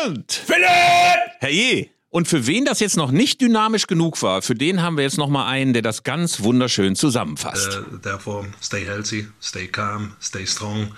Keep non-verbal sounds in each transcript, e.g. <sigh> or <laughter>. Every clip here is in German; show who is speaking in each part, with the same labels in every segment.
Speaker 1: Bernd!
Speaker 2: Philipp!
Speaker 1: Herr Je! Und für wen das jetzt noch nicht dynamisch genug war, für den haben wir jetzt noch mal einen, der das ganz wunderschön zusammenfasst.
Speaker 3: Uh, therefore, stay healthy, stay calm, stay strong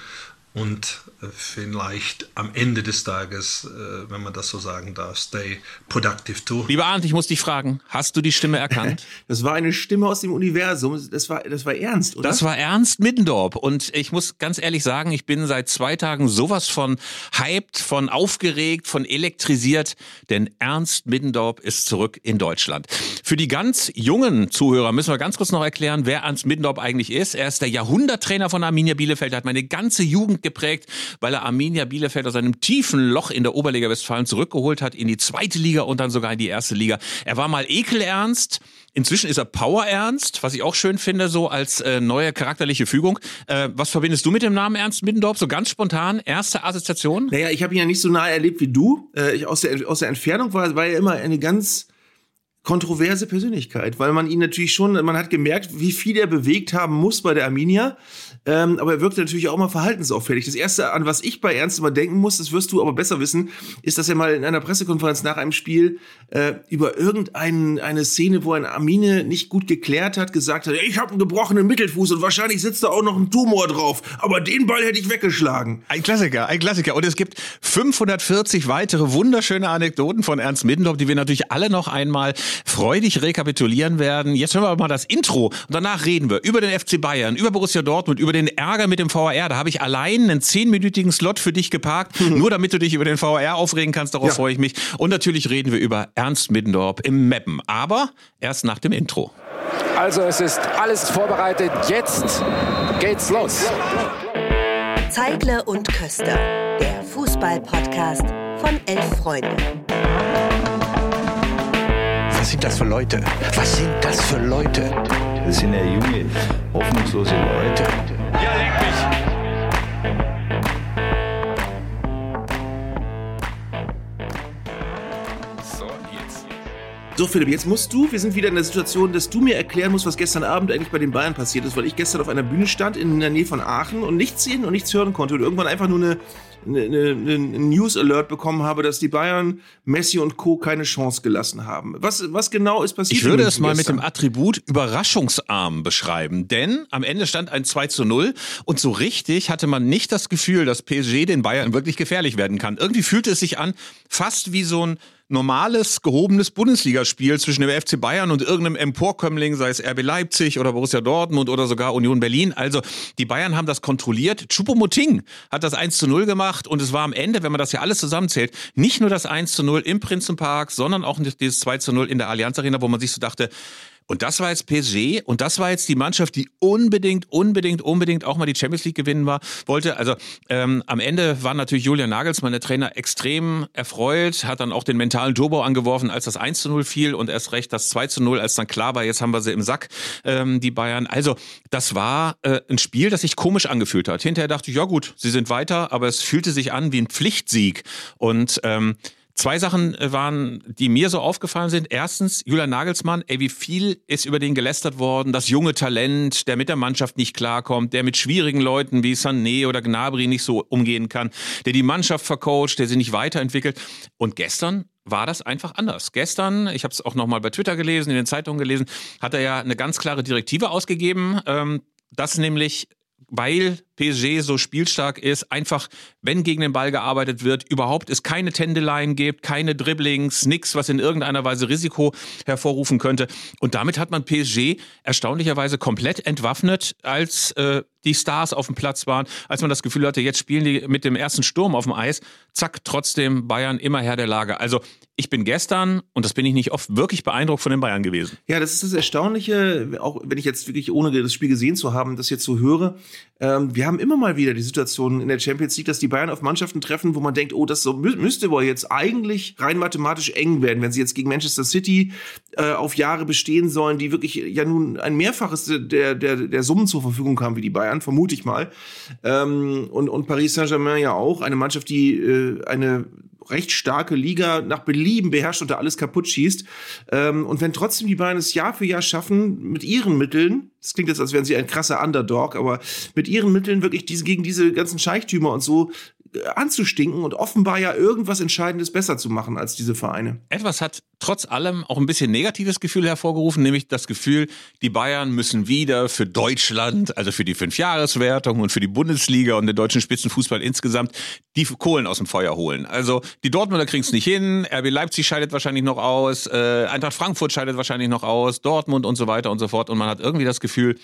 Speaker 3: und äh, vielleicht am Ende des Tages, äh, wenn man das so sagen darf, stay productive too.
Speaker 1: Lieber Arndt, ich muss dich fragen, hast du die Stimme erkannt? <laughs>
Speaker 2: Das war eine Stimme aus dem Universum. Das war, das war ernst, oder?
Speaker 1: Das war Ernst Middendorp. Und ich muss ganz ehrlich sagen, ich bin seit zwei Tagen sowas von hyped, von aufgeregt, von elektrisiert, denn Ernst Middendorp ist zurück in Deutschland. Für die ganz jungen Zuhörer müssen wir ganz kurz noch erklären, wer Ernst Middendorp eigentlich ist. Er ist der Jahrhunderttrainer von Arminia Bielefeld, hat meine ganze Jugend geprägt, weil er Arminia Bielefeld aus einem tiefen Loch in der Oberliga Westfalen zurückgeholt hat in die zweite Liga und dann sogar in die erste Liga. Er war mal ekelernst. Inzwischen ist er Power Ernst, was ich auch schön finde, so als äh, neue charakterliche Fügung. Äh, was verbindest du mit dem Namen Ernst Middendorf? So ganz spontan, erste Assoziation?
Speaker 2: Naja, ich habe ihn ja nicht so nah erlebt wie du. Äh, ich, aus, der, aus der Entfernung war, war er immer eine ganz kontroverse Persönlichkeit, weil man ihn natürlich schon, man hat gemerkt, wie viel er bewegt haben muss bei der Arminia. Ähm, aber er wirkte natürlich auch mal verhaltensauffällig. Das erste, an was ich bei Ernst immer denken muss, das wirst du aber besser wissen, ist, dass er mal in einer Pressekonferenz nach einem Spiel äh, über irgendeine Szene, wo ein Armine nicht gut geklärt hat, gesagt hat, ich habe einen gebrochenen Mittelfuß und wahrscheinlich sitzt da auch noch ein Tumor drauf, aber den Ball hätte ich weggeschlagen.
Speaker 1: Ein Klassiker, ein Klassiker. Und es gibt 540 weitere wunderschöne Anekdoten von Ernst Middendorf, die wir natürlich alle noch einmal freudig rekapitulieren werden. Jetzt hören wir mal das Intro und danach reden wir über den FC Bayern, über Borussia Dortmund, über den Ärger mit dem VAR. Da habe ich allein einen zehnminütigen Slot für dich geparkt, mhm. nur damit du dich über den VAR aufregen kannst. Darauf ja. freue ich mich. Und natürlich reden wir über Ernst Middendorf im Meppen. Aber erst nach dem Intro.
Speaker 4: Also es ist alles vorbereitet. Jetzt geht's los.
Speaker 5: Zeigler und Köster, der Fußball-Podcast von elf Freunden.
Speaker 6: Was sind das für Leute? Was sind das für Leute?
Speaker 7: Das sind ja junge, hoffnungslose Leute.
Speaker 2: So, Philipp, jetzt musst du, wir sind wieder in der Situation, dass du mir erklären musst, was gestern Abend eigentlich bei den Bayern passiert ist, weil ich gestern auf einer Bühne stand in der Nähe von Aachen und nichts sehen und nichts hören konnte und irgendwann einfach nur eine eine, eine, eine News Alert bekommen habe, dass die Bayern Messi und Co. keine Chance gelassen haben. Was, was genau ist passiert?
Speaker 1: Ich würde es mal mit dem Attribut überraschungsarm beschreiben, denn am Ende stand ein 2 zu 0 und so richtig hatte man nicht das Gefühl, dass PSG den Bayern wirklich gefährlich werden kann. Irgendwie fühlte es sich an, fast wie so ein normales, gehobenes Bundesligaspiel zwischen dem FC Bayern und irgendeinem Emporkömmling, sei es RB Leipzig oder Borussia Dortmund oder sogar Union Berlin. Also die Bayern haben das kontrolliert. Choupo-Moting hat das 1 zu 0 gemacht und es war am Ende, wenn man das ja alles zusammenzählt, nicht nur das 1 zu 0 im Prinzenpark, sondern auch dieses 2 zu 0 in der Allianz Arena, wo man sich so dachte, und das war jetzt PSG und das war jetzt die Mannschaft, die unbedingt, unbedingt, unbedingt auch mal die Champions League gewinnen war, wollte. Also ähm, am Ende war natürlich Julian Nagelsmann, der Trainer, extrem erfreut, hat dann auch den mentalen Turbo angeworfen, als das 1 zu 0 fiel und erst recht das 2 zu 0, als dann klar war, jetzt haben wir sie im Sack, ähm, die Bayern. Also das war äh, ein Spiel, das sich komisch angefühlt hat. Hinterher dachte ich, ja gut, sie sind weiter, aber es fühlte sich an wie ein Pflichtsieg. Und ähm, Zwei Sachen äh, waren, die mir so aufgefallen sind. Erstens, Julian Nagelsmann, ey, wie viel ist über den gelästert worden, das junge Talent, der mit der Mannschaft nicht klarkommt, der mit schwierigen Leuten wie Sané oder Gnabry nicht so umgehen kann, der die Mannschaft vercoacht, der sie nicht weiterentwickelt. Und gestern war das einfach anders. Gestern, ich habe es auch nochmal bei Twitter gelesen, in den Zeitungen gelesen, hat er ja eine ganz klare Direktive ausgegeben, ähm, dass nämlich weil PSG so spielstark ist, einfach, wenn gegen den Ball gearbeitet wird, überhaupt es keine Tendeline gibt, keine Dribblings, nichts, was in irgendeiner Weise Risiko hervorrufen könnte. Und damit hat man PSG erstaunlicherweise komplett entwaffnet, als äh, die Stars auf dem Platz waren, als man das Gefühl hatte, jetzt spielen die mit dem ersten Sturm auf dem Eis, zack, trotzdem Bayern immer Herr der Lage. Also ich bin gestern, und das bin ich nicht oft, wirklich beeindruckt von den Bayern gewesen.
Speaker 2: Ja, das ist das Erstaunliche, auch wenn ich jetzt wirklich ohne das Spiel gesehen zu haben, das jetzt so höre. Ähm, wir haben immer mal wieder die Situation in der Champions League, dass die Bayern auf Mannschaften treffen, wo man denkt, oh, das so, müsste wohl jetzt eigentlich rein mathematisch eng werden, wenn sie jetzt gegen Manchester City äh, auf Jahre bestehen sollen, die wirklich ja nun ein Mehrfaches der, der, der Summen zur Verfügung haben wie die Bayern, vermute ich mal. Ähm, und, und Paris Saint-Germain ja auch, eine Mannschaft, die äh, eine recht starke Liga nach Belieben beherrscht und da alles kaputt schießt. Ähm, und wenn trotzdem die Bayern es Jahr für Jahr schaffen, mit ihren Mitteln, das klingt jetzt, als wären sie ein krasser Underdog, aber mit ihren Mitteln wirklich diese, gegen diese ganzen Scheichtümer und so anzustinken und offenbar ja irgendwas Entscheidendes besser zu machen als diese Vereine.
Speaker 1: Etwas hat trotz allem auch ein bisschen negatives Gefühl hervorgerufen, nämlich das Gefühl, die Bayern müssen wieder für Deutschland, also für die Fünfjahreswertung und für die Bundesliga und den deutschen Spitzenfußball insgesamt, die Kohlen aus dem Feuer holen. Also die Dortmunder kriegen es nicht hin, RB Leipzig scheidet wahrscheinlich noch aus, äh, Eintracht Frankfurt scheidet wahrscheinlich noch aus, Dortmund und so weiter und so fort. Und man hat irgendwie das Gefühl,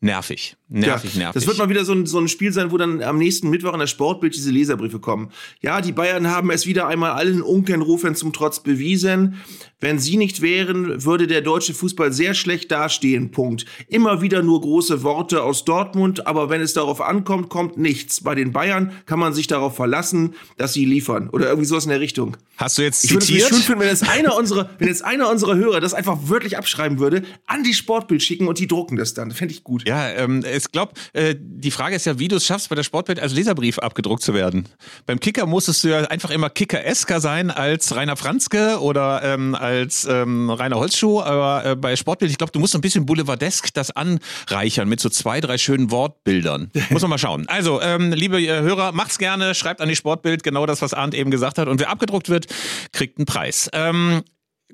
Speaker 1: nervig, nervig,
Speaker 2: ja,
Speaker 1: nervig.
Speaker 2: Das wird mal wieder so ein, so ein Spiel sein, wo dann am nächsten Mittwoch in der Sportbild diese Leserbriefe kommen. Ja, die Bayern haben es wieder einmal allen Unkenrufern zum Trotz bewiesen. Wenn sie nicht wären, würde der deutsche Fußball sehr schlecht dastehen. Punkt. Immer wieder nur große Worte aus Dortmund, aber wenn es darauf ankommt, kommt nichts. Bei den Bayern kann man sich darauf verlassen, dass sie liefern. Oder irgendwie sowas in der Richtung.
Speaker 1: Hast du jetzt
Speaker 2: Ich würde es
Speaker 1: zitiert?
Speaker 2: schön finden, wenn jetzt einer unserer, wenn jetzt einer unserer Hörer das einfach wörtlich abschreiben würde, an die Sportbild schicken und die drucken das dann. Fände ich gut.
Speaker 1: Ja, ähm, ich glaube, äh, die Frage ist ja, wie du es schaffst, bei der Sportbild als Leserbrief abgedruckt zu werden. Beim Kicker musstest du ja einfach immer Kicker-esker sein als Rainer Franzke oder ähm, als ähm, Rainer Holzschuh, aber äh, bei Sportbild, ich glaube, du musst so ein bisschen boulevardesk das anreichern mit so zwei, drei schönen Wortbildern. <laughs> Muss man mal schauen. Also, ähm, liebe äh, Hörer, macht's gerne, schreibt an die Sportbild genau das, was Arndt eben gesagt hat und wer abgedruckt wird, kriegt einen Preis. Ähm,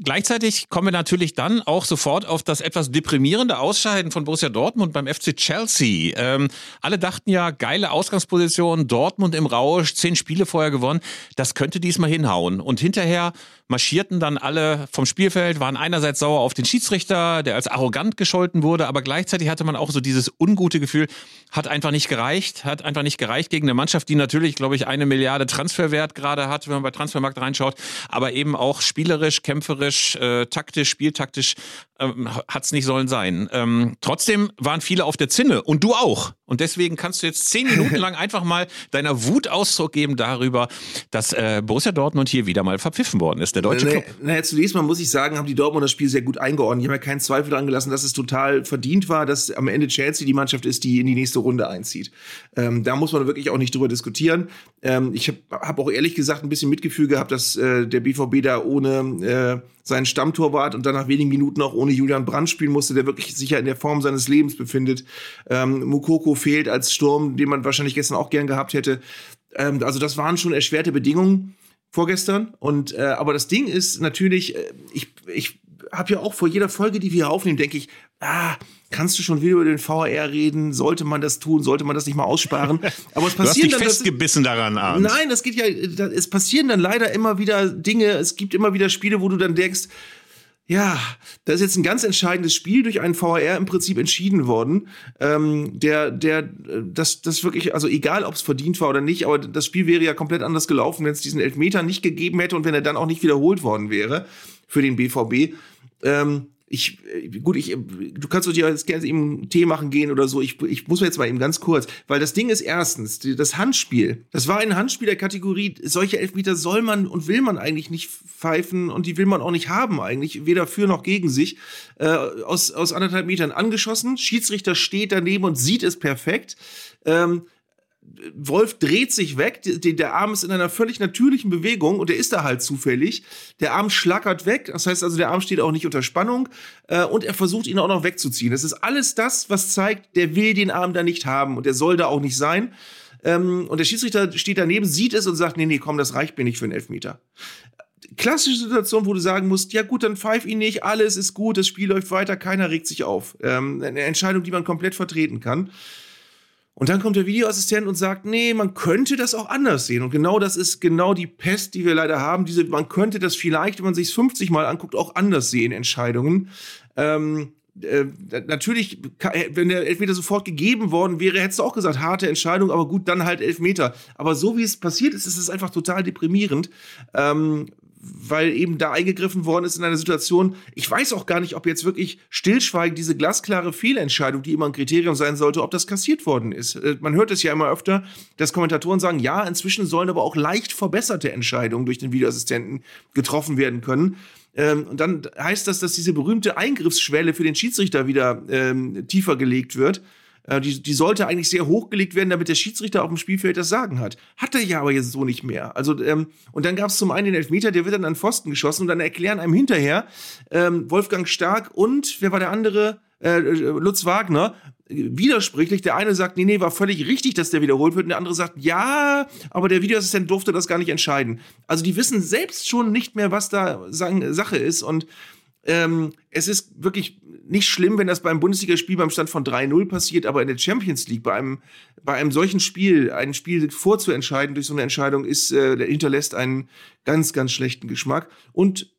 Speaker 1: Gleichzeitig kommen wir natürlich dann auch sofort auf das etwas deprimierende Ausscheiden von Borussia Dortmund beim FC Chelsea. Ähm, alle dachten ja, geile Ausgangsposition, Dortmund im Rausch, zehn Spiele vorher gewonnen, das könnte diesmal hinhauen. Und hinterher marschierten dann alle vom Spielfeld, waren einerseits sauer auf den Schiedsrichter, der als arrogant gescholten wurde, aber gleichzeitig hatte man auch so dieses ungute Gefühl, hat einfach nicht gereicht, hat einfach nicht gereicht gegen eine Mannschaft, die natürlich, glaube ich, eine Milliarde Transferwert gerade hat, wenn man bei Transfermarkt reinschaut, aber eben auch spielerisch, kämpferisch, äh, taktisch, spieltaktisch ähm, hat's nicht sollen sein. Ähm, trotzdem waren viele auf der Zinne und du auch. Und deswegen kannst du jetzt zehn Minuten lang einfach mal deiner Wut Ausdruck geben darüber, dass äh, Borussia Dortmund hier wieder mal verpfiffen worden ist, der deutsche Club.
Speaker 2: naja, zunächst mal muss ich sagen, haben die Dortmunder das Spiel sehr gut eingeordnet. Ich habe ja keinen Zweifel daran gelassen, dass es total verdient war, dass am Ende Chelsea die Mannschaft ist, die in die nächste Runde einzieht. Ähm, da muss man wirklich auch nicht drüber diskutieren. Ähm, ich habe hab auch ehrlich gesagt ein bisschen Mitgefühl gehabt, dass äh, der BVB da ohne äh, seinen Stammtorwart und dann nach wenigen Minuten auch ohne Julian Brandt spielen musste, der wirklich sicher in der Form seines Lebens befindet. Ähm, Mukoko fehlt als Sturm, den man wahrscheinlich gestern auch gern gehabt hätte. Ähm, also das waren schon erschwerte Bedingungen vorgestern. Und äh, aber das Ding ist natürlich, äh, ich, ich habe ja auch vor jeder Folge, die wir hier aufnehmen, denke ich, ah, kannst du schon wieder über den VAR reden? Sollte man das tun? Sollte man das nicht mal aussparen? <laughs> Aber es
Speaker 1: Du hast
Speaker 2: passieren
Speaker 1: dich
Speaker 2: dann das,
Speaker 1: festgebissen daran, Arndt.
Speaker 2: Nein, das geht ja, es passieren dann leider immer wieder Dinge, es gibt immer wieder Spiele, wo du dann denkst, ja, da ist jetzt ein ganz entscheidendes Spiel durch einen VAR im Prinzip entschieden worden, ähm, der, der, äh, das, das wirklich, also egal, ob es verdient war oder nicht, aber das Spiel wäre ja komplett anders gelaufen, wenn es diesen Elfmeter nicht gegeben hätte und wenn er dann auch nicht wiederholt worden wäre für den BVB. Ähm, ich, äh, gut, ich, äh, du kannst dir jetzt gerne eben Tee machen gehen oder so. Ich, ich muss mir jetzt mal eben ganz kurz, weil das Ding ist erstens, das Handspiel, das war ein Handspiel der Kategorie, solche Elfmeter soll man und will man eigentlich nicht pfeifen und die will man auch nicht haben eigentlich, weder für noch gegen sich. Äh, aus, aus anderthalb Metern angeschossen, Schiedsrichter steht daneben und sieht es perfekt. Ähm, Wolf dreht sich weg, der, der Arm ist in einer völlig natürlichen Bewegung und der ist da halt zufällig. Der Arm schlackert weg, das heißt also, der Arm steht auch nicht unter Spannung äh, und er versucht ihn auch noch wegzuziehen. Das ist alles das, was zeigt, der will den Arm da nicht haben und der soll da auch nicht sein. Ähm, und der Schiedsrichter steht daneben, sieht es und sagt, nee, nee, komm, das reicht mir nicht für einen Elfmeter klassische Situation, wo du sagen musst, ja gut, dann pfeif ihn nicht, alles ist gut, das Spiel läuft weiter, keiner regt sich auf. Ähm, eine Entscheidung, die man komplett vertreten kann. Und dann kommt der Videoassistent und sagt, nee, man könnte das auch anders sehen. Und genau das ist genau die Pest, die wir leider haben. Diese, man könnte das vielleicht, wenn man sich 50 Mal anguckt, auch anders sehen, Entscheidungen. Ähm, äh, natürlich, äh, wenn der Elfmeter sofort gegeben worden wäre, hättest du auch gesagt, harte Entscheidung, aber gut, dann halt Elfmeter. Aber so wie es passiert ist, ist es einfach total deprimierend. Ähm, weil eben da eingegriffen worden ist in einer Situation, ich weiß auch gar nicht, ob jetzt wirklich stillschweigend diese glasklare Fehlentscheidung, die immer ein Kriterium sein sollte, ob das kassiert worden ist. Äh, Man hört es ja immer öfter, dass Kommentatoren sagen, ja, inzwischen sollen aber auch leicht verbesserte Entscheidungen durch den Videoassistenten getroffen werden können. Ähm, und dann heißt das, dass diese berühmte Eingriffsschwelle für den Schiedsrichter wieder ähm, tiefer gelegt wird. Äh, die, die sollte eigentlich sehr hochgelegt werden, damit der Schiedsrichter auf dem Spielfeld das Sagen hat. Hat er ja aber jetzt so nicht mehr. Also, ähm, und dann gab es zum einen den Elfmeter, der wird dann an Pfosten geschossen und dann erklären einem hinterher ähm, Wolfgang Stark und wer war der andere? Äh, Lutz Wagner, widersprüchlich. Der eine sagt, nee, nee, war völlig richtig, dass der wiederholt wird. Und der andere sagt, ja, aber der Videoassistent durfte das gar nicht entscheiden. Also die wissen selbst schon nicht mehr, was da Sache ist. Und ähm, es ist wirklich nicht schlimm, wenn das beim Bundesligaspiel beim Stand von 3-0 passiert, aber in der Champions League bei einem, bei einem solchen Spiel, ein Spiel vorzuentscheiden durch so eine Entscheidung, ist, äh, hinterlässt einen ganz, ganz schlechten Geschmack. Und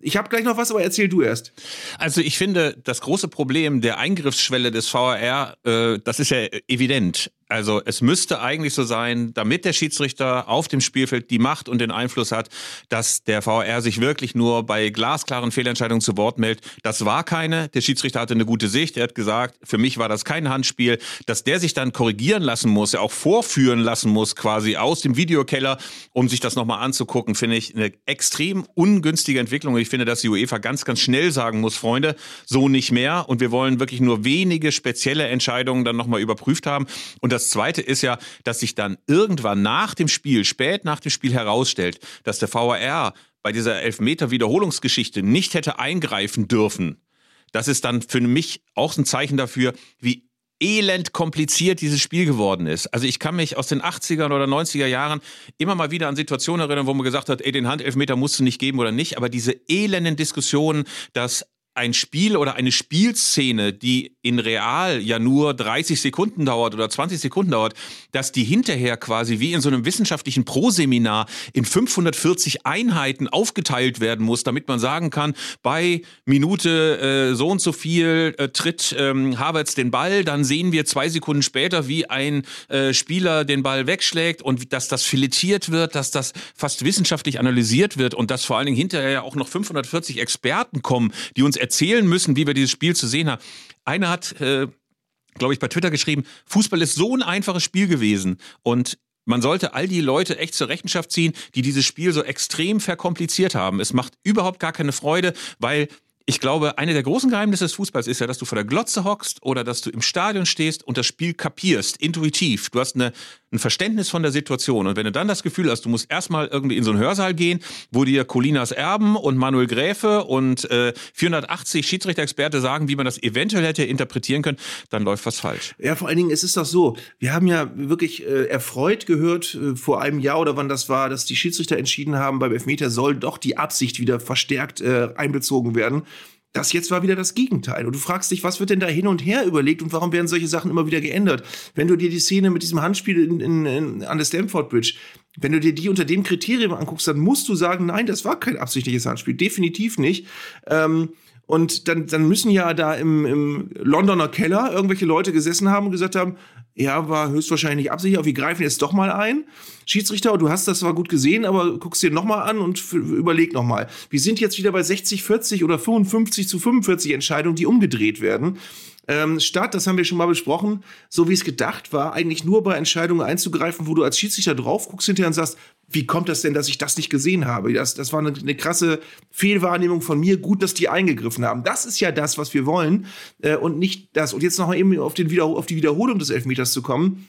Speaker 2: ich habe gleich noch was, aber erzähl du erst.
Speaker 1: Also ich finde, das große Problem der Eingriffsschwelle des VAR, äh, das ist ja evident. Also es müsste eigentlich so sein, damit der Schiedsrichter auf dem Spielfeld die Macht und den Einfluss hat, dass der VR sich wirklich nur bei glasklaren Fehlentscheidungen zu Wort meldet. Das war keine. Der Schiedsrichter hatte eine gute Sicht. Er hat gesagt, für mich war das kein Handspiel. Dass der sich dann korrigieren lassen muss, er auch vorführen lassen muss, quasi aus dem Videokeller, um sich das nochmal anzugucken, finde ich eine extrem ungünstige Entwicklung. Ich finde, dass die UEFA ganz, ganz schnell sagen muss, Freunde, so nicht mehr. Und wir wollen wirklich nur wenige spezielle Entscheidungen dann nochmal überprüft haben. Und das das Zweite ist ja, dass sich dann irgendwann nach dem Spiel, spät nach dem Spiel herausstellt, dass der VAR bei dieser Elfmeter-Wiederholungsgeschichte nicht hätte eingreifen dürfen. Das ist dann für mich auch ein Zeichen dafür, wie elend kompliziert dieses Spiel geworden ist. Also ich kann mich aus den 80er oder 90er Jahren immer mal wieder an Situationen erinnern, wo man gesagt hat, ey, den Handelfmeter musst du nicht geben oder nicht, aber diese elenden Diskussionen, dass ein Spiel oder eine Spielszene, die in real ja nur 30 Sekunden dauert oder 20 Sekunden dauert, dass die hinterher quasi wie in so einem wissenschaftlichen Proseminar in 540 Einheiten aufgeteilt werden muss, damit man sagen kann, bei Minute äh, so und so viel äh, tritt ähm, Havertz den Ball, dann sehen wir zwei Sekunden später, wie ein äh, Spieler den Ball wegschlägt und dass das filetiert wird, dass das fast wissenschaftlich analysiert wird und dass vor allen Dingen hinterher auch noch 540 Experten kommen, die uns erzählen müssen, wie wir dieses Spiel zu sehen haben. Einer hat, äh, glaube ich, bei Twitter geschrieben, Fußball ist so ein einfaches Spiel gewesen und man sollte all die Leute echt zur Rechenschaft ziehen, die dieses Spiel so extrem verkompliziert haben. Es macht überhaupt gar keine Freude, weil ich glaube, eine der großen Geheimnisse des Fußballs ist ja, dass du vor der Glotze hockst oder dass du im Stadion stehst und das Spiel kapierst, intuitiv. Du hast eine, ein Verständnis von der Situation. Und wenn du dann das Gefühl hast, du musst erstmal irgendwie in so einen Hörsaal gehen, wo dir Colinas Erben und Manuel Gräfe und äh, 480 Schiedsrichter-Experte sagen, wie man das eventuell hätte interpretieren können, dann läuft was falsch.
Speaker 2: Ja, vor allen Dingen, es ist doch so, wir haben ja wirklich äh, erfreut gehört, äh, vor einem Jahr oder wann das war, dass die Schiedsrichter entschieden haben, beim Elfmeter soll doch die Absicht wieder verstärkt äh, einbezogen werden. Das jetzt war wieder das Gegenteil. Und du fragst dich, was wird denn da hin und her überlegt und warum werden solche Sachen immer wieder geändert? Wenn du dir die Szene mit diesem Handspiel in, in, in, an der Stamford Bridge, wenn du dir die unter dem Kriterium anguckst, dann musst du sagen, nein, das war kein absichtliches Handspiel. Definitiv nicht. Ähm, und dann, dann müssen ja da im, im Londoner Keller irgendwelche Leute gesessen haben und gesagt haben, ja, war höchstwahrscheinlich absichtlich, wir greifen jetzt doch mal ein. Schiedsrichter, du hast das zwar gut gesehen, aber guckst dir nochmal an und überleg nochmal. Wir sind jetzt wieder bei 60, 40 oder 55 zu 45 Entscheidungen, die umgedreht werden. Ähm, statt, das haben wir schon mal besprochen, so wie es gedacht war, eigentlich nur bei Entscheidungen einzugreifen, wo du als Schiedsrichter drauf guckst hinterher und sagst, wie kommt das denn, dass ich das nicht gesehen habe? Das, das war eine, eine krasse Fehlwahrnehmung von mir. Gut, dass die eingegriffen haben. Das ist ja das, was wir wollen äh, und nicht das. Und jetzt noch mal eben auf, den Wieder auf die Wiederholung des Elfmeters zu kommen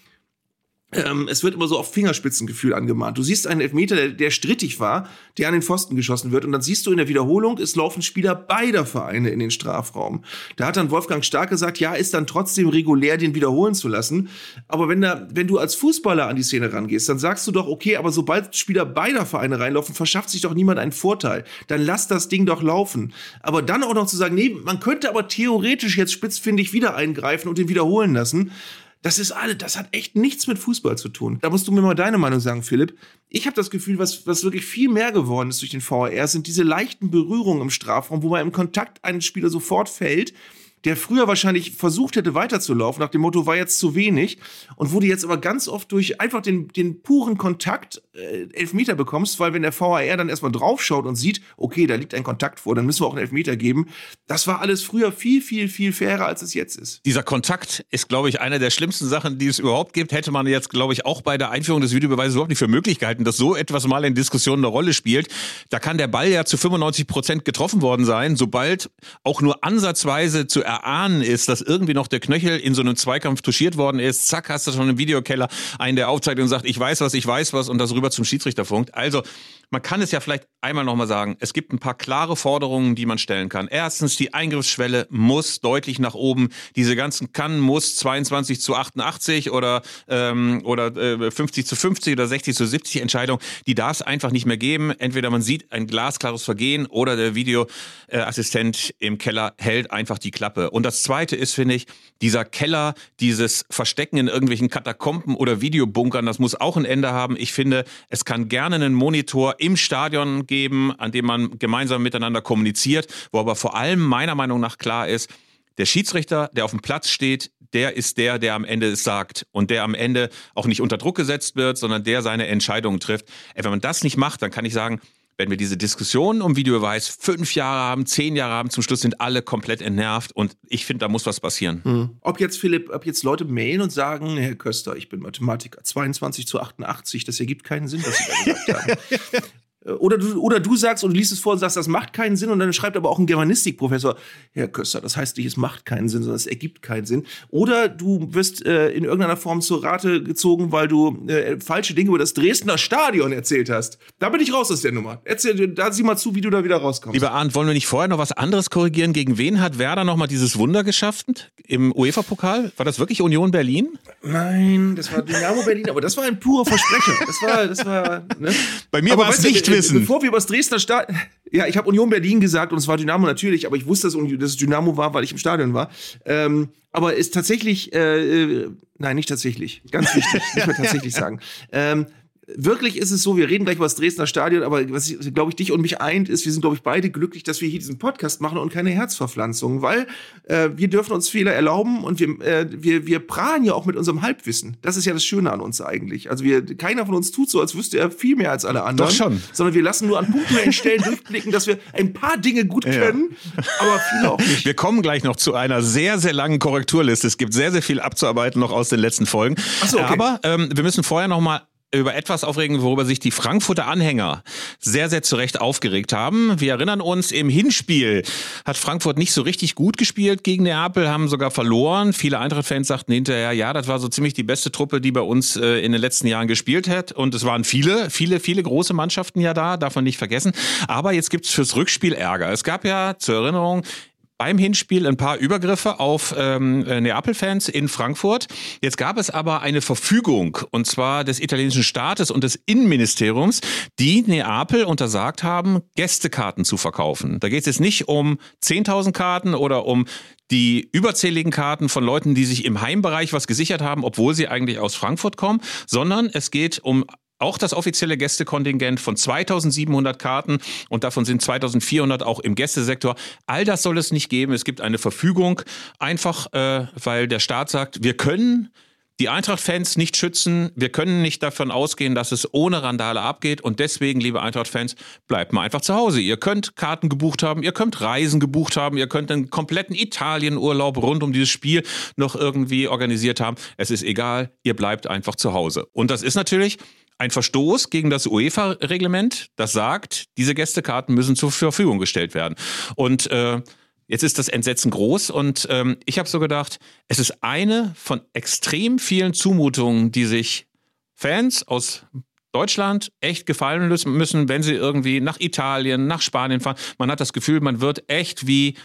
Speaker 2: ähm, es wird immer so auf Fingerspitzengefühl angemahnt. Du siehst einen Elfmeter, der, der strittig war, der an den Pfosten geschossen wird. Und dann siehst du in der Wiederholung, es laufen Spieler beider Vereine in den Strafraum. Da hat dann Wolfgang Stark gesagt, ja, ist dann trotzdem regulär, den wiederholen zu lassen. Aber wenn, da, wenn du als Fußballer an die Szene rangehst, dann sagst du doch, okay, aber sobald Spieler beider Vereine reinlaufen, verschafft sich doch niemand einen Vorteil. Dann lass das Ding doch laufen. Aber dann auch noch zu sagen, nee, man könnte aber theoretisch jetzt spitzfindig wieder eingreifen und den wiederholen lassen. Das ist alle, das hat echt nichts mit Fußball zu tun. Da musst du mir mal deine Meinung sagen, Philipp. Ich habe das Gefühl, was, was wirklich viel mehr geworden ist durch den VAR, sind diese leichten Berührungen im Strafraum, wo man im Kontakt einen Spieler sofort fällt der früher wahrscheinlich versucht hätte weiterzulaufen, nach dem Motto war jetzt zu wenig und wo du jetzt aber ganz oft durch einfach den, den puren Kontakt äh, Elfmeter bekommst, weil wenn der VAR dann erstmal draufschaut und sieht, okay, da liegt ein Kontakt vor, dann müssen wir auch einen Elfmeter geben. Das war alles früher viel, viel, viel fairer, als es jetzt ist.
Speaker 1: Dieser Kontakt ist, glaube ich, eine der schlimmsten Sachen, die es überhaupt gibt. Hätte man jetzt, glaube ich, auch bei der Einführung des Videobeweises überhaupt nicht für möglich gehalten, dass so etwas mal in Diskussionen eine Rolle spielt. Da kann der Ball ja zu 95 Prozent getroffen worden sein, sobald auch nur ansatzweise zu erahnen ist, dass irgendwie noch der Knöchel in so einem Zweikampf touchiert worden ist. Zack, hast du schon im Videokeller einen, der aufzeigt und sagt, ich weiß was, ich weiß was und das rüber zum Schiedsrichter funkt. Also, man kann es ja vielleicht einmal nochmal sagen. Es gibt ein paar klare Forderungen, die man stellen kann. Erstens, die Eingriffsschwelle muss deutlich nach oben. Diese ganzen kann, muss 22 zu 88 oder, ähm, oder äh, 50 zu 50 oder 60 zu 70 Entscheidung, die darf es einfach nicht mehr geben. Entweder man sieht ein glasklares Vergehen oder der Videoassistent im Keller hält einfach die Klappe. Und das Zweite ist, finde ich, dieser Keller, dieses Verstecken in irgendwelchen Katakomben oder Videobunkern, das muss auch ein Ende haben. Ich finde, es kann gerne einen Monitor im Stadion geben, an dem man gemeinsam miteinander kommuniziert, wo aber vor allem meiner Meinung nach klar ist, der Schiedsrichter, der auf dem Platz steht, der ist der, der am Ende es sagt und der am Ende auch nicht unter Druck gesetzt wird, sondern der seine Entscheidungen trifft. Wenn man das nicht macht, dann kann ich sagen, wenn wir diese Diskussion um Videobeweis fünf Jahre haben, zehn Jahre haben, zum Schluss sind alle komplett entnervt und ich finde, da muss was passieren.
Speaker 2: Hm. Ob jetzt, Philipp, ob jetzt Leute mailen und sagen, Herr Köster, ich bin Mathematiker, 22 zu 88, das ergibt keinen Sinn, was Sie da gesagt haben. <laughs> Oder du, oder du sagst und du liest es vor und sagst, das macht keinen Sinn und dann schreibt aber auch ein Germanistikprofessor, Herr Köster, das heißt nicht, es macht keinen Sinn, sondern es ergibt keinen Sinn. Oder du wirst äh, in irgendeiner Form zur Rate gezogen, weil du äh, falsche Dinge über das Dresdner Stadion erzählt hast. Da bin ich raus aus der Nummer. Erzähl, da sieh mal zu, wie du da wieder rauskommst.
Speaker 1: Lieber Arndt, wollen wir nicht vorher noch was anderes korrigieren? Gegen wen hat Werder nochmal dieses Wunder geschafft im UEFA-Pokal? War das wirklich Union Berlin?
Speaker 2: Nein, das war Dynamo Berlin, aber das war ein purer Versprecher. Das war, das war, ne?
Speaker 1: Bei mir war es nicht wissen.
Speaker 2: Bevor wir über das Dresdner Stadion, ja, ich habe Union Berlin gesagt und es war Dynamo natürlich, aber ich wusste, dass, dass es Dynamo war, weil ich im Stadion war. Ähm, aber ist tatsächlich, äh, äh, nein, nicht tatsächlich, ganz wichtig, muss man <laughs> tatsächlich sagen. Ähm, wirklich ist es so, wir reden gleich über das Dresdner Stadion, aber was, glaube ich, dich und mich eint, ist, wir sind, glaube ich, beide glücklich, dass wir hier diesen Podcast machen und keine Herzverpflanzung, weil äh, wir dürfen uns Fehler erlauben und wir, äh, wir, wir prahlen ja auch mit unserem Halbwissen. Das ist ja das Schöne an uns eigentlich. Also wir, keiner von uns tut so, als wüsste er viel mehr als alle anderen.
Speaker 1: Doch schon.
Speaker 2: Sondern wir lassen nur an punktuellen Stellen <laughs> durchblicken, dass wir ein paar Dinge gut können, ja. aber viele auch nicht.
Speaker 1: Wir kommen gleich noch zu einer sehr, sehr langen Korrekturliste. Es gibt sehr, sehr viel abzuarbeiten noch aus den letzten Folgen. Ach so, okay. Aber ähm, wir müssen vorher noch mal über etwas aufregen, worüber sich die Frankfurter Anhänger sehr, sehr zu Recht aufgeregt haben. Wir erinnern uns, im Hinspiel hat Frankfurt nicht so richtig gut gespielt gegen Neapel, haben sogar verloren. Viele Eintracht-Fans sagten hinterher, ja, das war so ziemlich die beste Truppe, die bei uns äh, in den letzten Jahren gespielt hat. Und es waren viele, viele, viele große Mannschaften ja da, darf man nicht vergessen. Aber jetzt gibt's fürs Rückspiel Ärger. Es gab ja zur Erinnerung beim Hinspiel ein paar Übergriffe auf ähm, äh, Neapel-Fans in Frankfurt. Jetzt gab es aber eine Verfügung, und zwar des italienischen Staates und des Innenministeriums, die Neapel untersagt haben, Gästekarten zu verkaufen. Da geht es jetzt nicht um 10.000 Karten oder um die überzähligen Karten von Leuten, die sich im Heimbereich was gesichert haben, obwohl sie eigentlich aus Frankfurt kommen, sondern es geht um auch das offizielle Gästekontingent von 2700 Karten und davon sind 2400 auch im Gästesektor. All das soll es nicht geben. Es gibt eine Verfügung, einfach äh, weil der Staat sagt, wir können die Eintracht-Fans nicht schützen. Wir können nicht davon ausgehen, dass es ohne Randale abgeht. Und deswegen, liebe Eintracht-Fans, bleibt mal einfach zu Hause. Ihr könnt Karten gebucht haben, ihr könnt Reisen gebucht haben, ihr könnt einen kompletten Italienurlaub rund um dieses Spiel noch irgendwie organisiert haben. Es ist egal, ihr bleibt einfach zu Hause. Und das ist natürlich ein Verstoß gegen das UEFA-Reglement, das sagt, diese Gästekarten müssen zur Verfügung gestellt werden. Und äh, jetzt ist das Entsetzen groß und ähm, ich habe so gedacht, es ist eine von extrem vielen Zumutungen, die sich Fans aus Deutschland echt gefallen müssen, wenn sie irgendwie nach Italien, nach Spanien fahren. Man hat das Gefühl, man wird echt wie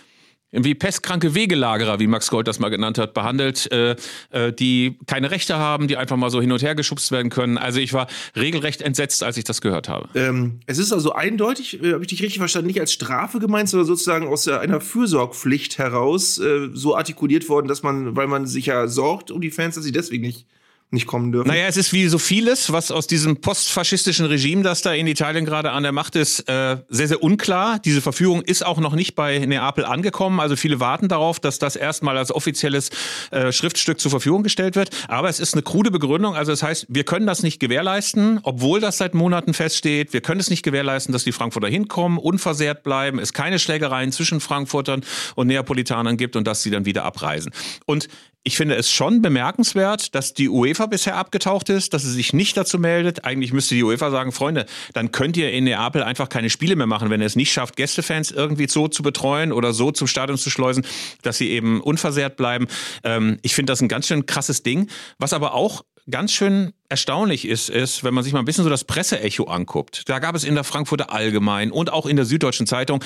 Speaker 1: wie pestkranke Wegelagerer, wie Max Gold das mal genannt hat, behandelt, äh, äh, die keine Rechte haben, die einfach mal so hin und her geschubst werden können. Also ich war regelrecht entsetzt, als ich das gehört habe.
Speaker 2: Ähm, es ist also eindeutig, äh, habe ich dich richtig verstanden, nicht als Strafe gemeint, sondern sozusagen aus einer Fürsorgpflicht heraus äh, so artikuliert worden, dass man, weil man sich ja sorgt um die Fans, dass sie deswegen nicht nicht kommen dürfen.
Speaker 1: Naja, es ist wie so vieles, was aus diesem postfaschistischen Regime, das da in Italien gerade an der Macht ist, äh, sehr, sehr unklar. Diese Verfügung ist auch noch nicht bei Neapel angekommen. Also viele warten darauf, dass das erstmal als offizielles äh, Schriftstück zur Verfügung gestellt wird. Aber es ist eine krude Begründung. Also das heißt, wir können das nicht gewährleisten, obwohl das seit Monaten feststeht. Wir können es nicht gewährleisten, dass die Frankfurter hinkommen, unversehrt bleiben, es keine Schlägereien zwischen Frankfurtern und Neapolitanern gibt und dass sie dann wieder abreisen. Und ich finde es schon bemerkenswert, dass die UEFA bisher abgetaucht ist, dass sie sich nicht dazu meldet. Eigentlich müsste die UEFA sagen, Freunde, dann könnt ihr in Neapel einfach keine Spiele mehr machen, wenn ihr es nicht schafft, Gästefans irgendwie so zu betreuen oder so zum Stadion zu schleusen, dass sie eben unversehrt bleiben. Ähm, ich finde das ein ganz schön krasses Ding. Was aber auch ganz schön erstaunlich ist, ist, wenn man sich mal ein bisschen so das Presseecho anguckt. Da gab es in der Frankfurter Allgemein und auch in der Süddeutschen Zeitung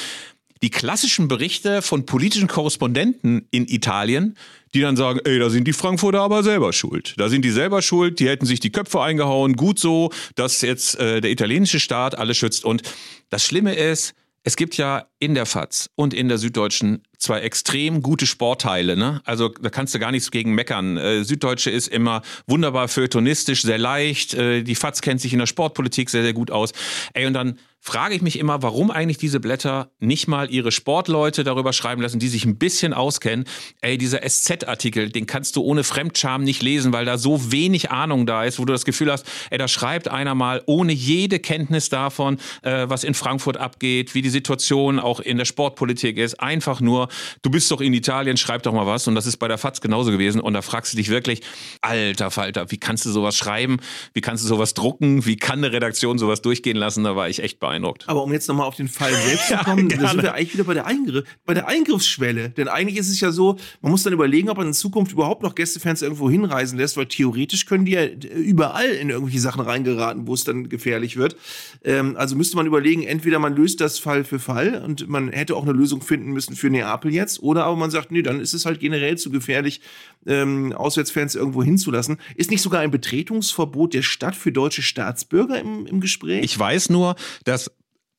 Speaker 1: die klassischen Berichte von politischen Korrespondenten in Italien, die dann sagen, ey, da sind die Frankfurter aber selber schuld. Da sind die selber schuld, die hätten sich die Köpfe eingehauen, gut so, dass jetzt äh, der italienische Staat alles schützt. Und das Schlimme ist, es gibt ja in der FAZ und in der Süddeutschen zwei extrem gute Sportteile. Ne? Also da kannst du gar nichts gegen meckern. Äh, Süddeutsche ist immer wunderbar feuilletonistisch, sehr leicht. Äh, die FAZ kennt sich in der Sportpolitik sehr, sehr gut aus. Ey, und dann frage ich mich immer, warum eigentlich diese Blätter nicht mal ihre Sportleute darüber schreiben lassen, die sich ein bisschen auskennen. Ey, dieser SZ-Artikel, den kannst du ohne Fremdscham nicht lesen, weil da so wenig Ahnung da ist, wo du das Gefühl hast, ey, da schreibt einer mal ohne jede Kenntnis davon, äh, was in Frankfurt abgeht, wie die Situation auch in der Sportpolitik ist. Einfach nur, du bist doch in Italien, schreib doch mal was. Und das ist bei der FAZ genauso gewesen. Und da fragst du dich wirklich, alter Falter, wie kannst du sowas schreiben? Wie kannst du sowas drucken? Wie kann eine Redaktion sowas durchgehen lassen? Da war ich echt beeindruckt.
Speaker 2: Aber um jetzt nochmal auf den Fall <laughs> selbst zu kommen, ja, da sind wir eigentlich wieder bei der, Eingriff, bei der Eingriffsschwelle. Denn eigentlich ist es ja so, man muss dann überlegen, ob man in Zukunft überhaupt noch Gästefans irgendwo hinreisen lässt, weil theoretisch können die ja überall in irgendwelche Sachen reingeraten, wo es dann gefährlich wird. Ähm, also müsste man überlegen, entweder man löst das Fall für Fall und man hätte auch eine Lösung finden müssen für Neapel jetzt, oder aber man sagt, nee, dann ist es halt generell zu gefährlich, ähm, Auswärtsfans irgendwo hinzulassen. Ist nicht sogar ein Betretungsverbot der Stadt für deutsche Staatsbürger im, im Gespräch?
Speaker 1: Ich weiß nur, dass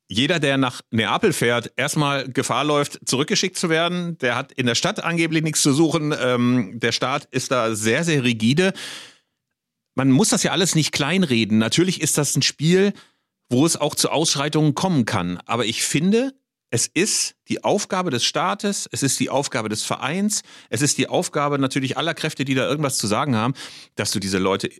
Speaker 1: jeder, der nach Neapel fährt, erstmal Gefahr läuft, zurückgeschickt zu werden. Der hat in der Stadt angeblich nichts zu suchen. Ähm, der Staat ist da sehr, sehr rigide. Man muss das ja alles nicht kleinreden. Natürlich ist das ein Spiel, wo es auch zu Ausschreitungen kommen kann. Aber ich finde, es ist die Aufgabe des Staates, es ist die Aufgabe des Vereins, es ist die Aufgabe natürlich aller Kräfte, die da irgendwas zu sagen haben, dass du diese Leute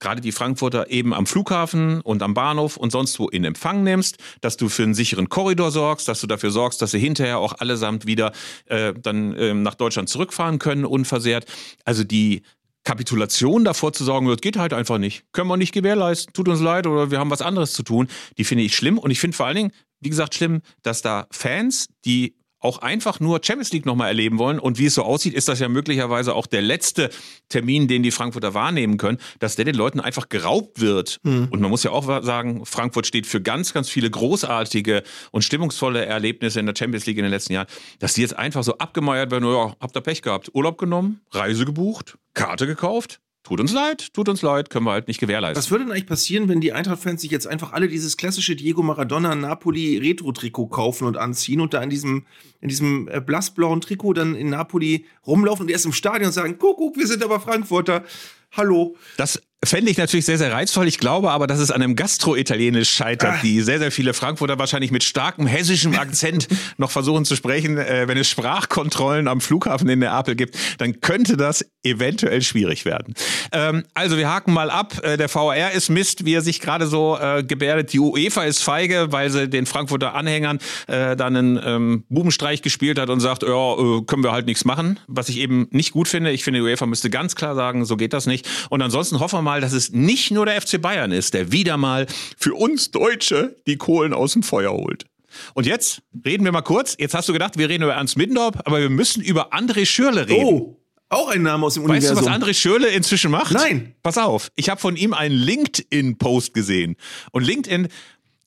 Speaker 1: gerade die Frankfurter eben am Flughafen und am Bahnhof und sonst wo in Empfang nimmst, dass du für einen sicheren Korridor sorgst, dass du dafür sorgst, dass sie hinterher auch allesamt wieder äh, dann äh, nach Deutschland zurückfahren können, unversehrt. Also die Kapitulation davor zu sorgen wird, geht halt einfach nicht. Können wir nicht gewährleisten, tut uns leid oder wir haben was anderes zu tun. Die finde ich schlimm und ich finde vor allen Dingen, wie gesagt, schlimm, dass da Fans, die auch einfach nur Champions League nochmal erleben wollen. Und wie es so aussieht, ist das ja möglicherweise auch der letzte Termin, den die Frankfurter wahrnehmen können, dass der den Leuten einfach geraubt wird. Mhm. Und man muss ja auch sagen, Frankfurt steht für ganz, ganz viele großartige und stimmungsvolle Erlebnisse in der Champions League in den letzten Jahren, dass die jetzt einfach so abgemeiert werden, ja, habt ihr Pech gehabt, Urlaub genommen, Reise gebucht, Karte gekauft, tut uns leid, tut uns leid, können wir halt nicht gewährleisten.
Speaker 2: Was würde denn eigentlich passieren, wenn die Eintracht-Fans sich jetzt einfach alle dieses klassische Diego Maradona Napoli Retro-Trikot kaufen und anziehen und da in diesem, in diesem äh, blassblauen Trikot dann in Napoli rumlaufen und erst im Stadion sagen, guck, guck, wir sind aber Frankfurter. Hallo.
Speaker 1: Das fände ich natürlich sehr, sehr reizvoll. Ich glaube aber, dass es an einem Gastro-Italienisch scheitert, ah. die sehr, sehr viele Frankfurter wahrscheinlich mit starkem hessischem Akzent <laughs> noch versuchen zu sprechen. Äh, wenn es Sprachkontrollen am Flughafen in Neapel gibt, dann könnte das eventuell schwierig werden. Ähm, also wir haken mal ab. Äh, der VAR ist Mist, wie er sich gerade so äh, gebärdet. Die UEFA ist feige, weil sie den Frankfurter Anhängern äh, dann einen ähm, Bubenstreich gespielt hat und sagt, ja, äh, können wir halt nichts machen. Was ich eben nicht gut finde. Ich finde, die UEFA müsste ganz klar sagen, so geht das nicht. Und ansonsten hoffen wir mal, dass es nicht nur der FC Bayern ist, der wieder mal für uns Deutsche die Kohlen aus dem Feuer holt. Und jetzt reden wir mal kurz. Jetzt hast du gedacht, wir reden über Ernst Middendorf, aber wir müssen über André Schürle reden. Oh.
Speaker 2: Auch ein Name aus dem
Speaker 1: weißt
Speaker 2: Universum.
Speaker 1: Weißt du, was André Schürle inzwischen macht?
Speaker 2: Nein.
Speaker 1: Pass auf, ich habe von ihm einen LinkedIn-Post gesehen. Und LinkedIn,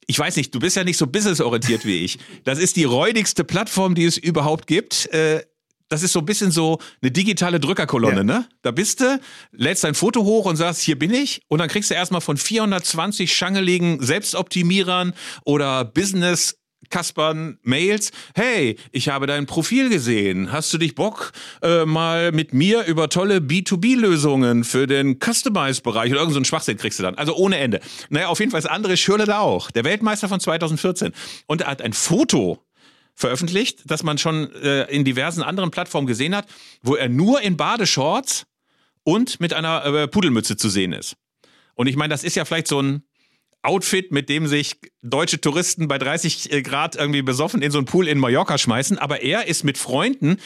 Speaker 1: ich weiß nicht, du bist ja nicht so businessorientiert wie ich. Das ist die räudigste Plattform, die es überhaupt gibt. Äh, das ist so ein bisschen so eine digitale Drückerkolonne, ja. ne? Da bist du, lädst dein Foto hoch und sagst, hier bin ich. Und dann kriegst du erstmal von 420 schangeligen Selbstoptimierern oder Business Kaspern Mails. Hey, ich habe dein Profil gesehen. Hast du dich Bock, äh, mal mit mir über tolle B2B-Lösungen für den Customize-Bereich oder irgendeinen so Schwachsinn kriegst du dann. Also ohne Ende. Naja, auf jeden Fall ist André Schürle da auch. Der Weltmeister von 2014. Und er hat ein Foto veröffentlicht, das man schon äh, in diversen anderen Plattformen gesehen hat, wo er nur in Badeshorts und mit einer äh, Pudelmütze zu sehen ist. Und ich meine, das ist ja vielleicht so ein Outfit, mit dem sich deutsche Touristen bei 30 äh, Grad irgendwie besoffen in so einen Pool in Mallorca schmeißen, aber er ist mit Freunden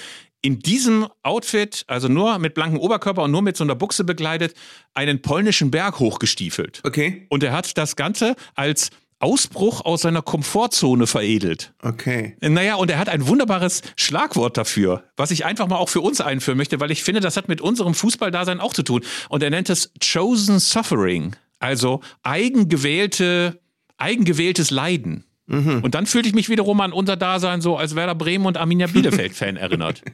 Speaker 1: in diesem Outfit, also nur mit blankem Oberkörper und nur mit so einer Buchse begleitet, einen polnischen Berg hochgestiefelt.
Speaker 2: Okay.
Speaker 1: Und er hat das Ganze als Ausbruch aus seiner Komfortzone veredelt.
Speaker 2: Okay.
Speaker 1: Naja, und er hat ein wunderbares Schlagwort dafür, was ich einfach mal auch für uns einführen möchte, weil ich finde, das hat mit unserem Fußballdasein auch zu tun. Und er nennt es Chosen Suffering, also eigengewählte, eigengewähltes Leiden. Und dann fühlte ich mich wiederum an unser Dasein so als Werder Bremen und Arminia Bielefeld-Fan erinnert. <laughs>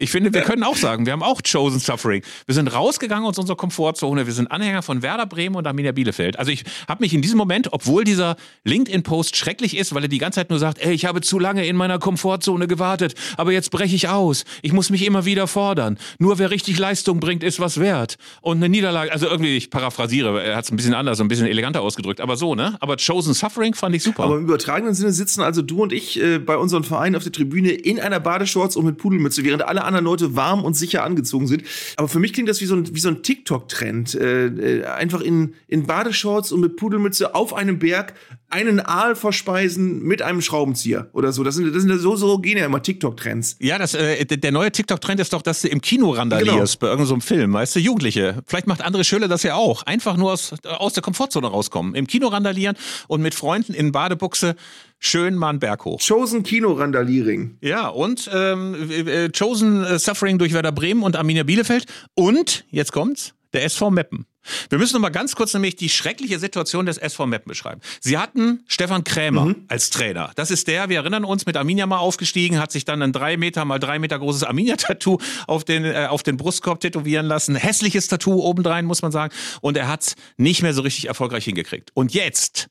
Speaker 1: Ich finde, wir können auch sagen, wir haben auch chosen suffering. Wir sind rausgegangen aus unserer Komfortzone. Wir sind Anhänger von Werder Bremen und Arminia Bielefeld. Also ich habe mich in diesem Moment, obwohl dieser LinkedIn-Post schrecklich ist, weil er die ganze Zeit nur sagt, ey, ich habe zu lange in meiner Komfortzone gewartet, aber jetzt breche ich aus. Ich muss mich immer wieder fordern. Nur wer richtig Leistung bringt, ist was wert. Und eine Niederlage, also irgendwie, ich paraphrasiere, er hat es ein bisschen anders, ein bisschen eleganter ausgedrückt, aber so, ne? Aber chosen suffering fand ich super.
Speaker 2: Aber im übertragenen Sinne sitzen also du und ich äh, bei unseren Vereinen auf der Tribüne in einer Badeshorts und mit Pudelmütze, während alle anderen Leute warm und sicher angezogen sind. Aber für mich klingt das wie so ein, wie so ein TikTok-Trend. Äh, äh, einfach in, in Badeshorts und mit Pudelmütze auf einem Berg einen Aal verspeisen mit einem Schraubenzieher oder so. Das sind, das sind so, so gehen ja immer TikTok-Trends.
Speaker 1: Ja, das, äh, der neue TikTok-Trend ist doch, dass du im Kino randalierst bei irgendeinem so Film, weißt du, Jugendliche. Vielleicht macht André Schöle das ja auch. Einfach nur aus, aus der Komfortzone rauskommen. Im Kino randalieren und mit Freunden in Badebuchse schön mal einen Berg hoch.
Speaker 2: Chosen Kino-Randaliering.
Speaker 1: Ja, und ähm, äh, Chosen Suffering durch Werder Bremen und Arminia Bielefeld. Und, jetzt kommt's, der SV Meppen. Wir müssen noch mal ganz kurz nämlich die schreckliche Situation des SV Meppen beschreiben. Sie hatten Stefan Krämer als Trainer. Das ist der, wir erinnern uns, mit Arminia mal aufgestiegen, hat sich dann ein drei Meter mal drei Meter großes Arminia-Tattoo auf den, äh, auf den Brustkorb tätowieren lassen. Hässliches Tattoo obendrein, muss man sagen. Und er hat's nicht mehr so richtig erfolgreich hingekriegt. Und jetzt,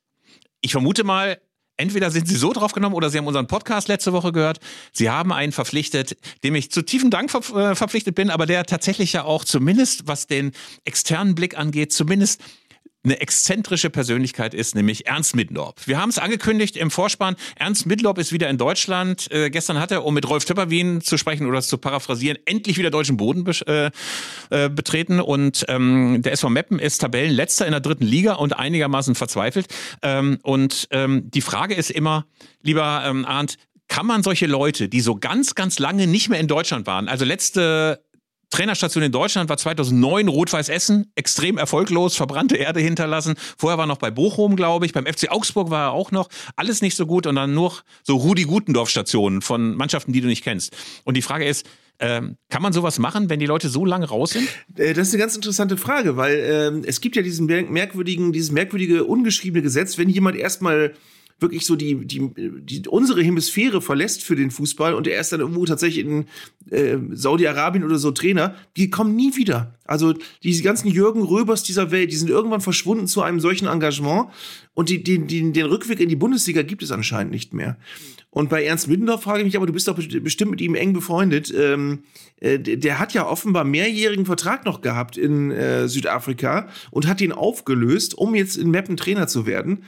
Speaker 1: ich vermute mal, Entweder sind Sie so drauf genommen oder Sie haben unseren Podcast letzte Woche gehört. Sie haben einen verpflichtet, dem ich zu tiefem Dank äh, verpflichtet bin, aber der tatsächlich ja auch zumindest, was den externen Blick angeht, zumindest eine exzentrische Persönlichkeit ist, nämlich Ernst Middendorp. Wir haben es angekündigt im Vorspann. Ernst Middendorp ist wieder in Deutschland. Äh, gestern hat er, um mit Rolf Töpperwien zu sprechen oder zu paraphrasieren, endlich wieder deutschen Boden be äh, äh, betreten. Und ähm, der SV Meppen ist Tabellenletzter in der dritten Liga und einigermaßen verzweifelt. Ähm, und ähm, die Frage ist immer, lieber ähm, Arndt, kann man solche Leute, die so ganz, ganz lange nicht mehr in Deutschland waren, also letzte Trainerstation in Deutschland war 2009 Rot-Weiß Essen, extrem erfolglos, verbrannte Erde hinterlassen. Vorher war noch bei Bochum, glaube ich, beim FC Augsburg war er auch noch. Alles nicht so gut und dann nur so Rudi Gutendorf-Stationen von Mannschaften, die du nicht kennst. Und die Frage ist, ähm, kann man sowas machen, wenn die Leute so lange raus sind?
Speaker 2: Äh, Das ist eine ganz interessante Frage, weil ähm, es gibt ja diesen merk- merkwürdigen, dieses merkwürdige ungeschriebene Gesetz, wenn jemand erstmal wirklich so die, die, die unsere Hemisphäre verlässt für den Fußball und er ist dann irgendwo tatsächlich in äh, Saudi-Arabien oder so Trainer, die kommen nie wieder. Also diese ganzen Jürgen Röbers dieser Welt, die sind irgendwann verschwunden zu einem solchen Engagement und die, die, die, den Rückweg in die Bundesliga gibt es anscheinend nicht mehr. Und bei Ernst Middendorf frage ich mich, aber du bist doch best- bestimmt mit ihm eng befreundet. Ähm, äh, der der hat ja offenbar mehrjährigen Vertrag noch gehabt in äh, Südafrika und hat den aufgelöst, um jetzt in Meppen Trainer zu werden.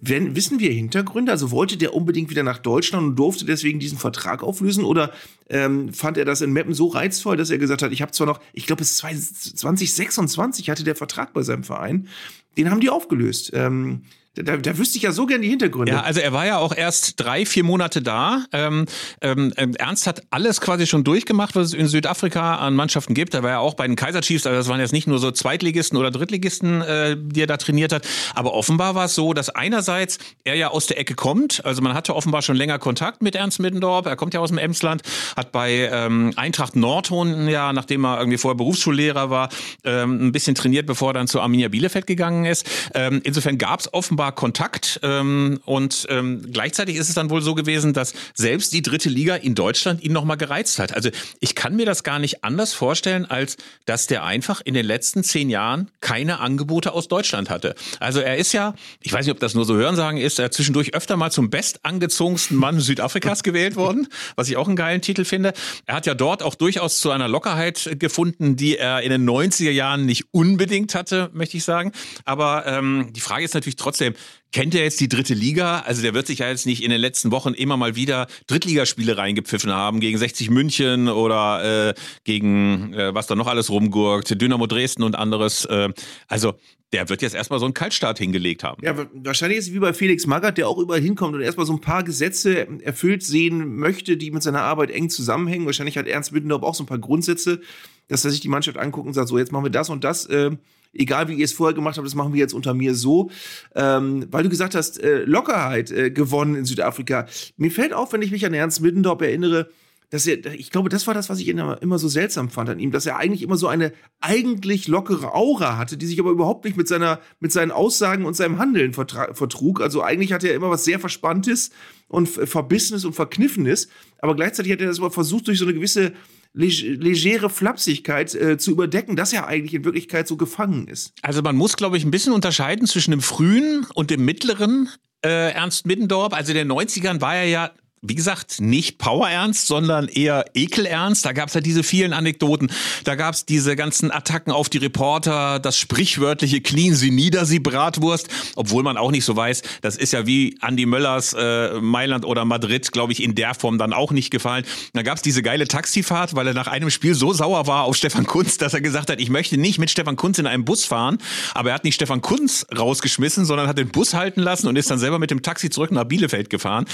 Speaker 2: Wenn, wissen wir Hintergründe? Also wollte der unbedingt wieder nach Deutschland und durfte deswegen diesen Vertrag auflösen? Oder ähm, fand er das in Meppen so reizvoll, dass er gesagt hat, ich habe zwar noch, ich glaube bis 2026 hatte der Vertrag bei seinem Verein, den haben die aufgelöst. Ähm, da, da wüsste ich ja so gern die Hintergründe.
Speaker 1: Ja, also er war ja auch erst drei, vier Monate da. Ähm, ähm, ähm, Ernst hat alles quasi schon durchgemacht, was es in Südafrika an Mannschaften gibt. Er war ja auch bei den Kaiser Chiefs, also das waren jetzt nicht nur so Zweitligisten oder Drittligisten, äh, die er da trainiert hat. Aber offenbar war es so, dass einerseits er ja aus der Ecke kommt. Also man hatte offenbar schon länger Kontakt mit Ernst Middendorp. Er kommt ja aus dem Emsland, hat bei ähm, Eintracht Nordhorn ja, nachdem er irgendwie vorher Berufsschullehrer war, ähm, ein bisschen trainiert, bevor er dann zu Arminia Bielefeld gegangen ist. Ähm, insofern gab es offenbar Kontakt ähm, und ähm, gleichzeitig ist es dann wohl so gewesen, dass selbst die dritte Liga in Deutschland ihn nochmal gereizt hat. Also ich kann mir das gar nicht anders vorstellen, als dass der einfach in den letzten zehn Jahren keine Angebote aus Deutschland hatte. Also er ist ja, ich weiß nicht, ob das nur so Hörensagen ist, er zwischendurch öfter mal zum bestangezogensten Mann Südafrikas gewählt worden, <laughs> was ich auch einen geilen Titel finde. Er hat ja dort auch durchaus zu einer Lockerheit gefunden, die er in den 90er Jahren nicht unbedingt hatte, möchte ich sagen. Aber ähm, die Frage ist natürlich trotzdem, kennt er jetzt die dritte Liga? Also der wird sich ja jetzt nicht in den letzten Wochen immer mal wieder Drittligaspiele reingepfiffen haben gegen 60 München oder äh, gegen äh, was da noch alles rumgurkt, Dynamo Dresden und anderes. Äh, also der wird jetzt erstmal so einen Kaltstart hingelegt haben.
Speaker 2: Ja, wahrscheinlich ist es wie bei Felix Magath, der auch überall hinkommt und erstmal so ein paar Gesetze erfüllt sehen möchte, die mit seiner Arbeit eng zusammenhängen. Wahrscheinlich hat Ernst Middendorf auch so ein paar Grundsätze, dass er sich die Mannschaft anguckt und sagt, so jetzt machen wir das und das. Äh, egal wie ihr es vorher gemacht habt, das machen wir jetzt unter mir so. Ähm, weil du gesagt hast, äh, Lockerheit äh, gewonnen in Südafrika. Mir fällt auf, wenn ich mich an Ernst Middendorf erinnere, dass er, ich glaube, das war das, was ich immer, immer so seltsam fand an ihm, dass er eigentlich immer so eine eigentlich lockere Aura hatte, die sich aber überhaupt nicht mit seiner, mit seinen Aussagen und seinem Handeln vertrug. Also eigentlich hatte er immer was sehr Verspanntes und Verbissenes und Verkniffenes, aber gleichzeitig hat er das aber versucht, durch so eine gewisse legere Flapsigkeit äh, zu überdecken, dass er eigentlich in Wirklichkeit so gefangen ist.
Speaker 1: Also man muss, glaube ich, ein bisschen unterscheiden zwischen dem frühen und dem mittleren äh, Ernst Middendorf. Also in den 90ern war er ja wie gesagt, nicht Power-Ernst, sondern eher Ekel-Ernst. Da gab es ja diese vielen Anekdoten. Da gab es diese ganzen Attacken auf die Reporter, das sprichwörtliche Clean sie nieder, sie Bratwurst. Obwohl man auch nicht so weiß, das ist ja wie Andy Möllers äh, Mailand oder Madrid, glaube ich, in der Form dann auch nicht gefallen. Da gab es diese geile Taxifahrt, weil er nach einem Spiel so sauer war auf Stefan Kunz, dass er gesagt hat, ich möchte nicht mit Stefan Kunz in einem Bus fahren. Aber er hat nicht Stefan Kunz rausgeschmissen, sondern hat den Bus halten lassen und ist dann selber mit dem Taxi zurück nach Bielefeld gefahren.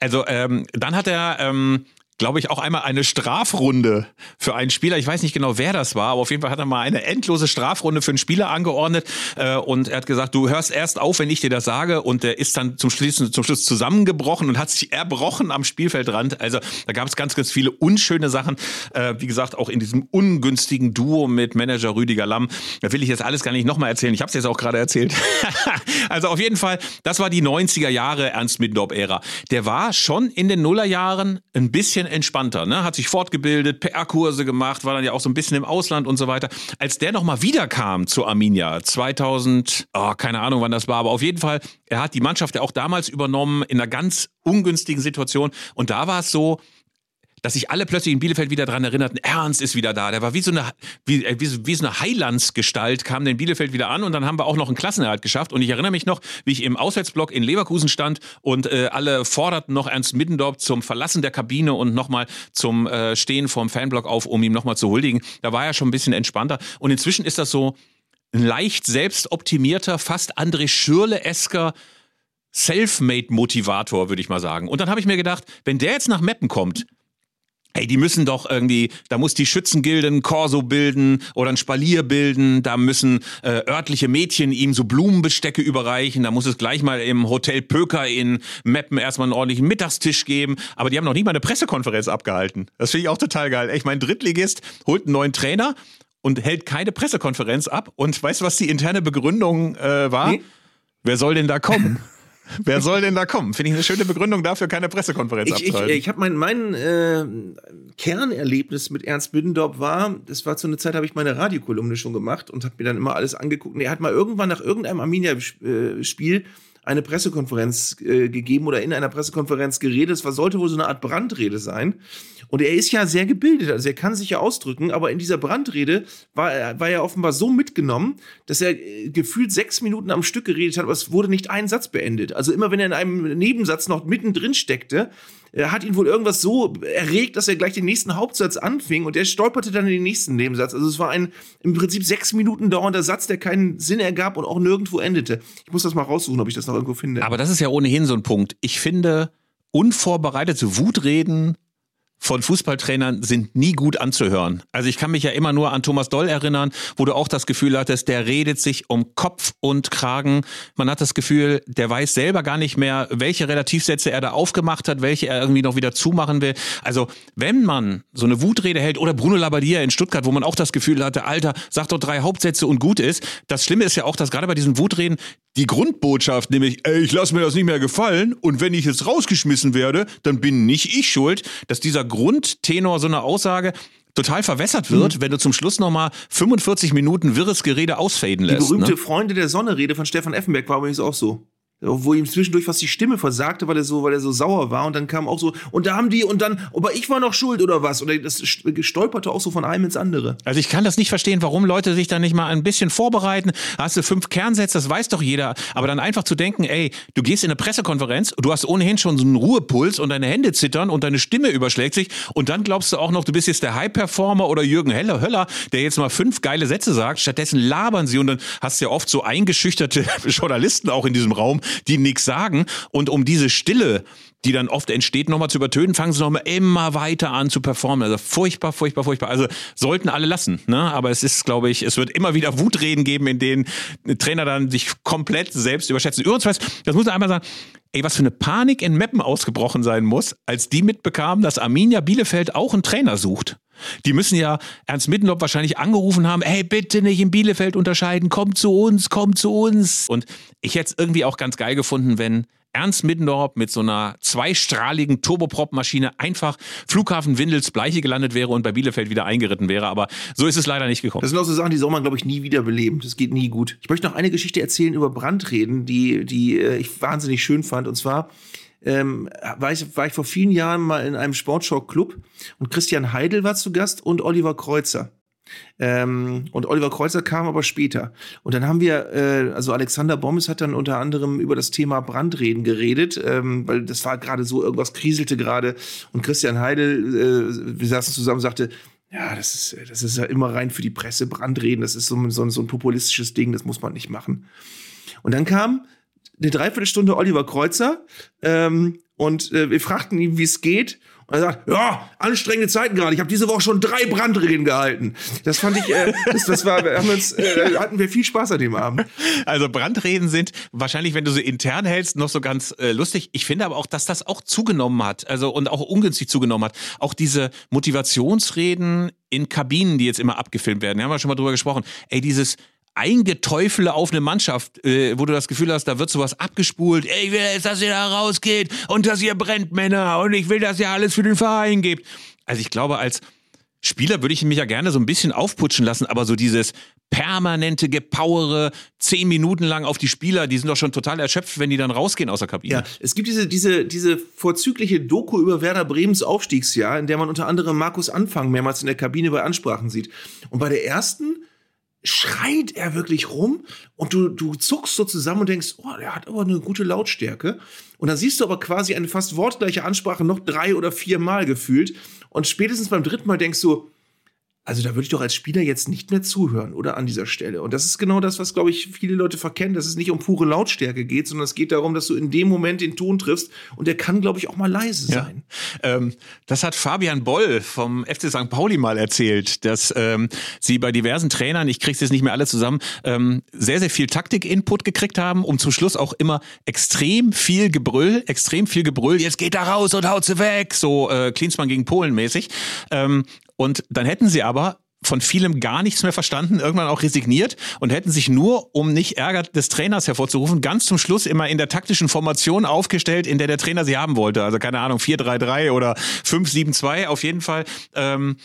Speaker 1: Also ähm, ähm, dann hat er ähm, glaube ich, auch einmal eine Strafrunde für einen Spieler. Ich weiß nicht genau, wer das war, aber auf jeden Fall hat er mal eine endlose Strafrunde für einen Spieler angeordnet. Äh, und er hat gesagt, du hörst erst auf, wenn ich dir das sage. Und der ist dann zum Schluss, zum Schluss zusammengebrochen und hat sich erbrochen am Spielfeldrand. Also da gab es ganz, ganz viele unschöne Sachen. Äh, wie gesagt, auch in diesem ungünstigen Duo mit Manager Rüdiger Lamm. Da will ich jetzt alles gar nicht nochmal erzählen. Ich habe es jetzt auch gerade erzählt. <laughs> also auf jeden Fall, das war die 90er Jahre Ernst Middendorf-Ära. Der war schon in den Nullerjahren ein bisschen bisschen entspannter, ne? hat sich fortgebildet, PR-Kurse gemacht, war dann ja auch so ein bisschen im Ausland und so weiter. Als der nochmal wiederkam zu Arminia 2000, oh, keine Ahnung wann das war, aber auf jeden Fall, er hat die Mannschaft ja auch damals übernommen in einer ganz ungünstigen Situation und da war es so, dass sich alle plötzlich in Bielefeld wieder daran erinnerten, Ernst ist wieder da. Der war wie so eine, wie, äh, wie, wie so eine Heilandsgestalt, kam in Bielefeld wieder an und dann haben wir auch noch einen Klassenerhalt geschafft. Und ich erinnere mich noch, wie ich im Auswärtsblock in Leverkusen stand und äh, alle forderten noch Ernst Middendorf zum Verlassen der Kabine und nochmal zum äh, Stehen vom Fanblock auf, um ihm nochmal zu huldigen. Da war er schon ein bisschen entspannter. Und inzwischen ist das so ein leicht selbstoptimierter, fast André Schürle-esker Selfmade-Motivator, würde ich mal sagen. Und dann habe ich mir gedacht, wenn der jetzt nach Meppen kommt, Ey, die müssen doch irgendwie, da muss die Schützengilde ein Korso bilden oder ein Spalier bilden, da müssen äh, örtliche Mädchen ihm so Blumenbestecke überreichen, da muss es gleich mal im Hotel Pöker in Meppen erstmal einen ordentlichen Mittagstisch geben, aber die haben noch nie mal eine Pressekonferenz abgehalten. Das finde ich auch total geil. Ey, ich mein Drittligist holt einen neuen Trainer und hält keine Pressekonferenz ab und weißt du, was die interne Begründung äh, war? Nee. Wer soll denn da kommen? Wer soll denn da kommen? Finde ich eine schöne Begründung dafür, keine Pressekonferenz
Speaker 2: ich, abzuhalten. Ich, ich habe mein, mein äh, Kernerlebnis mit Ernst Bündendorf war, das war zu einer Zeit, habe ich meine Radiokolumne schon gemacht und habe mir dann immer alles angeguckt. Und er hat mal irgendwann nach irgendeinem Arminia-Spiel eine Pressekonferenz äh, gegeben oder in einer Pressekonferenz geredet. Es war, sollte wohl so eine Art Brandrede sein. Und er ist ja sehr gebildet, also er kann sich ja ausdrücken, aber in dieser Brandrede war er, war er offenbar so mitgenommen, dass er äh, gefühlt sechs Minuten am Stück geredet hat, aber es wurde nicht ein Satz beendet. Also immer wenn er in einem Nebensatz noch mittendrin steckte, äh, hat ihn wohl irgendwas so erregt, dass er gleich den nächsten Hauptsatz anfing und er stolperte dann in den nächsten Nebensatz. Also es war ein im Prinzip sechs Minuten dauernder Satz, der keinen Sinn ergab und auch nirgendwo endete. Ich muss das mal raussuchen, ob ich das noch irgendwo finde.
Speaker 1: Aber das ist ja ohnehin so ein Punkt. Ich finde, unvorbereitete Wutreden von Fußballtrainern sind nie gut anzuhören. Also ich kann mich ja immer nur an Thomas Doll erinnern, wo du auch das Gefühl hattest, der redet sich um Kopf und Kragen. Man hat das Gefühl, der weiß selber gar nicht mehr, welche Relativsätze er da aufgemacht hat, welche er irgendwie noch wieder zumachen will. Also wenn man so eine Wutrede hält oder Bruno Labbadia in Stuttgart, wo man auch das Gefühl hatte, Alter, sag doch drei Hauptsätze und gut ist. Das Schlimme ist ja auch, dass gerade bei diesen Wutreden die Grundbotschaft, nämlich, ey, ich lasse mir das nicht mehr gefallen und wenn ich jetzt rausgeschmissen werde, dann bin nicht ich schuld, dass dieser Grundtenor so eine Aussage total verwässert wird, mhm. wenn du zum Schluss nochmal 45 Minuten wirres Gerede ausfaden lässt.
Speaker 2: Die berühmte ne? Freunde der Sonne-Rede von Stefan Effenberg war übrigens auch so. Wo ihm zwischendurch fast die Stimme versagte, weil er so, weil er so sauer war. Und dann kam auch so und da haben die und dann, aber ich war noch schuld oder was? Oder das stolperte auch so von einem ins andere.
Speaker 1: Also ich kann das nicht verstehen, warum Leute sich da nicht mal ein bisschen vorbereiten. Hast du fünf Kernsätze, das weiß doch jeder, aber dann einfach zu denken, ey, du gehst in eine Pressekonferenz, du hast ohnehin schon so einen Ruhepuls und deine Hände zittern und deine Stimme überschlägt sich. Und dann glaubst du auch noch, du bist jetzt der High-Performer oder Jürgen Heller, Höller, der jetzt mal fünf geile Sätze sagt, stattdessen labern sie und dann hast du ja oft so eingeschüchterte <laughs> Journalisten auch in diesem Raum, die nichts sagen. Und um diese Stille, die dann oft entsteht, nochmal zu übertönen, fangen sie nochmal immer weiter an zu performen. Also furchtbar, furchtbar, furchtbar. Also sollten alle lassen. Ne? Aber es ist, glaube ich, es wird immer wieder Wutreden geben, in denen Trainer dann sich komplett selbst überschätzen. Übrigens, das muss ich einmal sagen, ey, was für eine Panik in Meppen ausgebrochen sein muss, als die mitbekamen, dass Arminia Bielefeld auch einen Trainer sucht. Die müssen ja Ernst Mittendorf wahrscheinlich angerufen haben, hey, bitte nicht in Bielefeld unterscheiden, komm zu uns, komm zu uns. Und ich hätte es irgendwie auch ganz geil gefunden, wenn Ernst Middendorf mit so einer zweistrahligen Turboprop-Maschine einfach Flughafen Windels Bleiche gelandet wäre und bei Bielefeld wieder eingeritten wäre. Aber so ist es leider nicht gekommen.
Speaker 2: Das sind auch so Sachen, die soll man, glaube ich, nie wieder beleben. Das geht nie gut. Ich möchte noch eine Geschichte erzählen über Brandreden, die, die äh, ich wahnsinnig schön fand. Und zwar ähm, war, ich, war ich vor vielen Jahren mal in einem Sportschau-Club und Christian Heidel war zu Gast und Oliver Kreuzer. Ähm, und Oliver Kreuzer kam aber später. Und dann haben wir, äh, also Alexander Bommes hat dann unter anderem über das Thema Brandreden geredet, ähm, weil das war gerade so, irgendwas kriselte gerade. Und Christian Heidel, äh, wir saßen zusammen, sagte, ja, das ist, das ist ja immer rein für die Presse, Brandreden, das ist so, so, so ein populistisches Ding, das muss man nicht machen. Und dann kam eine Dreiviertelstunde Oliver Kreuzer ähm, und äh, wir fragten ihn, wie es geht. Und er sagt, ja, anstrengende Zeiten gerade. Ich habe diese Woche schon drei Brandreden gehalten. Das fand ich, äh, das, das war, haben uns, äh, <laughs> hatten wir viel Spaß an dem Abend.
Speaker 1: Also Brandreden sind wahrscheinlich, wenn du sie intern hältst, noch so ganz äh, lustig. Ich finde aber auch, dass das auch zugenommen hat, also und auch ungünstig zugenommen hat. Auch diese Motivationsreden in Kabinen, die jetzt immer abgefilmt werden. Wir haben ja schon mal drüber gesprochen. Ey, dieses Eingeteufele auf eine Mannschaft, äh, wo du das Gefühl hast, da wird sowas abgespult. Ey, ich will jetzt, dass ihr da rausgeht und dass ihr brennt, Männer. Und ich will, dass ihr alles für den Verein gebt. Also ich glaube, als Spieler würde ich mich ja gerne so ein bisschen aufputschen lassen, aber so dieses permanente Gepowere, zehn Minuten lang auf die Spieler, die sind doch schon total erschöpft, wenn die dann rausgehen aus der Kabine.
Speaker 2: Ja, es gibt diese, diese, diese vorzügliche Doku über Werder Bremens Aufstiegsjahr, in der man unter anderem Markus Anfang mehrmals in der Kabine bei Ansprachen sieht. Und bei der ersten schreit er wirklich rum und du, du zuckst so zusammen und denkst, oh, der hat aber eine gute Lautstärke. Und dann siehst du aber quasi eine fast wortgleiche Ansprache noch drei oder vier Mal gefühlt. Und spätestens beim dritten Mal denkst du, also da würde ich doch als Spieler jetzt nicht mehr zuhören, oder an dieser Stelle. Und das ist genau das, was, glaube ich, viele Leute verkennen, dass es nicht um pure Lautstärke geht, sondern es geht darum, dass du in dem Moment den Ton triffst und der kann, glaube ich, auch mal leise sein.
Speaker 1: Ja. Ähm, das hat Fabian Boll vom FC St. Pauli mal erzählt, dass ähm, sie bei diversen Trainern, ich kriege es jetzt nicht mehr alle zusammen, ähm, sehr, sehr viel Taktik-Input gekriegt haben, um zum Schluss auch immer extrem viel Gebrüll, extrem viel Gebrüll, jetzt geht da raus und haut sie weg, so äh, Klinsmann gegen Polen mäßig. Und dann hätten sie aber von vielem gar nichts mehr verstanden, irgendwann auch resigniert und hätten sich nur, um nicht Ärger des Trainers hervorzurufen, ganz zum Schluss immer in der taktischen Formation aufgestellt, in der der Trainer sie haben wollte. Also keine Ahnung, 4-3-3 oder 5-7-2 auf jeden Fall. Ähm,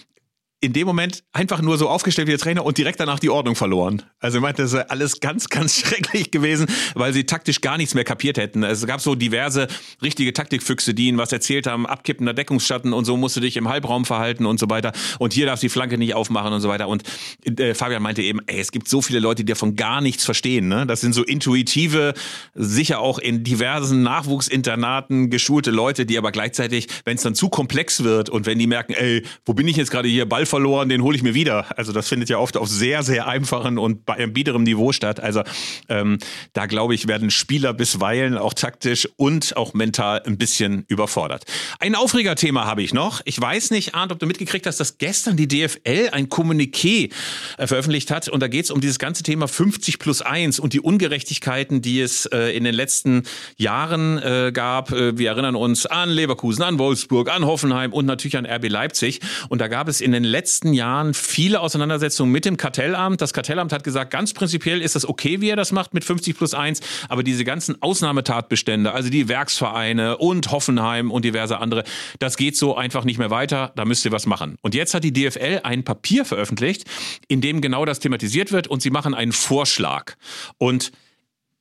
Speaker 1: in dem Moment einfach nur so aufgestellt wie der Trainer und direkt danach die Ordnung verloren. Also ich meinte, das ist alles ganz, ganz <laughs> schrecklich gewesen, weil sie taktisch gar nichts mehr kapiert hätten. Es gab so diverse richtige Taktikfüchse, die ihnen was erzählt haben, abkippender Deckungsschatten und so musst du dich im Halbraum verhalten und so weiter. Und hier darfst du die Flanke nicht aufmachen und so weiter. Und äh, Fabian meinte eben, ey, es gibt so viele Leute, die davon gar nichts verstehen. Ne? Das sind so intuitive, sicher auch in diversen Nachwuchsinternaten geschulte Leute, die aber gleichzeitig, wenn es dann zu komplex wird und wenn die merken, ey, wo bin ich jetzt gerade hier, Ball verloren, den hole ich mir wieder. Also das findet ja oft auf sehr, sehr einfachen und bei biederem Niveau statt. Also ähm, da glaube ich, werden Spieler bisweilen auch taktisch und auch mental ein bisschen überfordert. Ein Aufregerthema habe ich noch. Ich weiß nicht, Arndt, ob du mitgekriegt hast, dass gestern die DFL ein Kommuniqué äh, veröffentlicht hat und da geht es um dieses ganze Thema 50 plus 1 und die Ungerechtigkeiten, die es äh, in den letzten Jahren äh, gab. Äh, wir erinnern uns an Leverkusen, an Wolfsburg, an Hoffenheim und natürlich an RB Leipzig. Und da gab es in den letzten letzten Jahren viele Auseinandersetzungen mit dem Kartellamt. Das Kartellamt hat gesagt, ganz prinzipiell ist das okay, wie er das macht mit 50 plus 1, aber diese ganzen Ausnahmetatbestände, also die Werksvereine und Hoffenheim und diverse andere, das geht so einfach nicht mehr weiter, da müsst ihr was machen. Und jetzt hat die DFL ein Papier veröffentlicht, in dem genau das thematisiert wird und sie machen einen Vorschlag. Und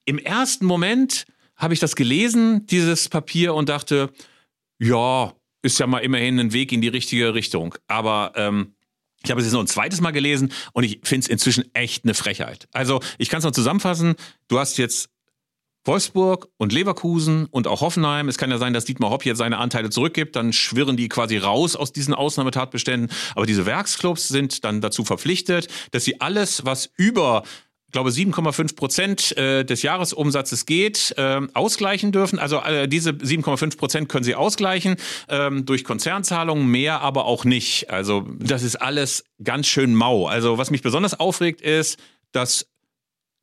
Speaker 1: im ersten Moment habe ich das gelesen, dieses Papier, und dachte, ja, ist ja mal immerhin ein Weg in die richtige Richtung. Aber ähm, ich habe es jetzt noch ein zweites Mal gelesen und ich finde es inzwischen echt eine Frechheit. Also ich kann es noch zusammenfassen. Du hast jetzt Wolfsburg und Leverkusen und auch Hoffenheim. Es kann ja sein, dass Dietmar Hopp jetzt seine Anteile zurückgibt, dann schwirren die quasi raus aus diesen Ausnahmetatbeständen. Aber diese Werksclubs sind dann dazu verpflichtet, dass sie alles, was über glaube 7,5 Prozent äh, des Jahresumsatzes geht, äh, ausgleichen dürfen. Also äh, diese 7,5 Prozent können sie ausgleichen ähm, durch Konzernzahlungen, mehr aber auch nicht. Also das ist alles ganz schön mau. Also was mich besonders aufregt ist, dass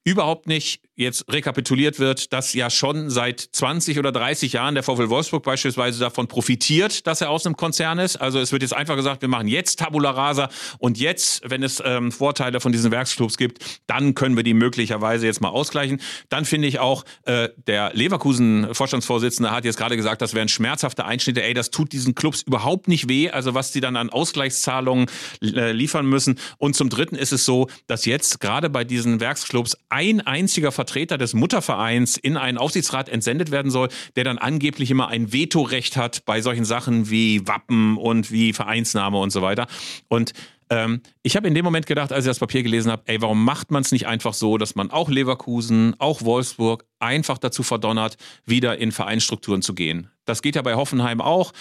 Speaker 1: überhaupt nicht jetzt rekapituliert wird, dass ja schon seit 20 oder 30 Jahren der VfL Wolfsburg beispielsweise davon profitiert, dass er aus einem Konzern ist. Also es wird jetzt einfach gesagt, wir machen jetzt Tabula Rasa und jetzt, wenn es ähm, Vorteile von diesen Werksclubs gibt, dann können wir die möglicherweise jetzt mal ausgleichen. Dann finde ich auch, äh, der Leverkusen-Vorstandsvorsitzende hat jetzt gerade gesagt, das wären schmerzhafte Einschnitte. Ey, das tut diesen Clubs überhaupt nicht weh, also was die dann an Ausgleichszahlungen äh, liefern müssen. Und zum Dritten ist es so, dass jetzt gerade bei diesen Werksclubs ein einziger Vertreter des Muttervereins in einen Aufsichtsrat entsendet werden soll, der dann angeblich immer ein Vetorecht hat bei solchen Sachen wie Wappen und wie Vereinsname und so weiter. Und ähm, ich habe in dem Moment gedacht, als ich das Papier gelesen habe, ey, warum macht man es nicht einfach so, dass man auch Leverkusen, auch Wolfsburg einfach dazu verdonnert, wieder in Vereinsstrukturen zu gehen? Das geht ja bei Hoffenheim auch.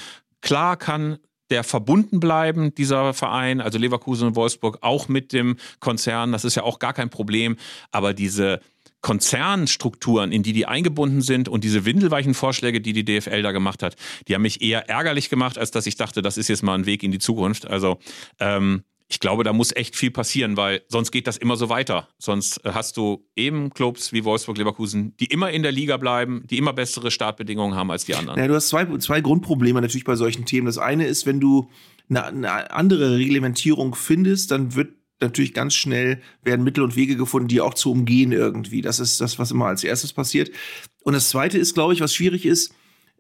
Speaker 1: Klar kann der verbunden bleiben, dieser Verein, also Leverkusen und Wolfsburg, auch mit dem Konzern. Das ist ja auch gar kein Problem. Aber diese Konzernstrukturen, in die die eingebunden sind und diese windelweichen Vorschläge, die die DFL da gemacht hat, die haben mich eher ärgerlich gemacht, als dass ich dachte, das ist jetzt mal ein Weg in die Zukunft. Also ähm, ich glaube, da muss echt viel passieren, weil sonst geht das immer so weiter. Sonst äh, hast du eben Clubs wie Wolfsburg, Leverkusen, die immer in der Liga bleiben, die immer bessere Startbedingungen haben als die anderen.
Speaker 2: Ja, du hast zwei, zwei Grundprobleme natürlich bei solchen Themen. Das eine ist, wenn du eine, eine andere Reglementierung findest, dann wird natürlich ganz schnell werden Mittel und Wege gefunden, die auch zu umgehen irgendwie. Das ist das, was immer als erstes passiert. Und das Zweite ist, glaube ich, was schwierig ist,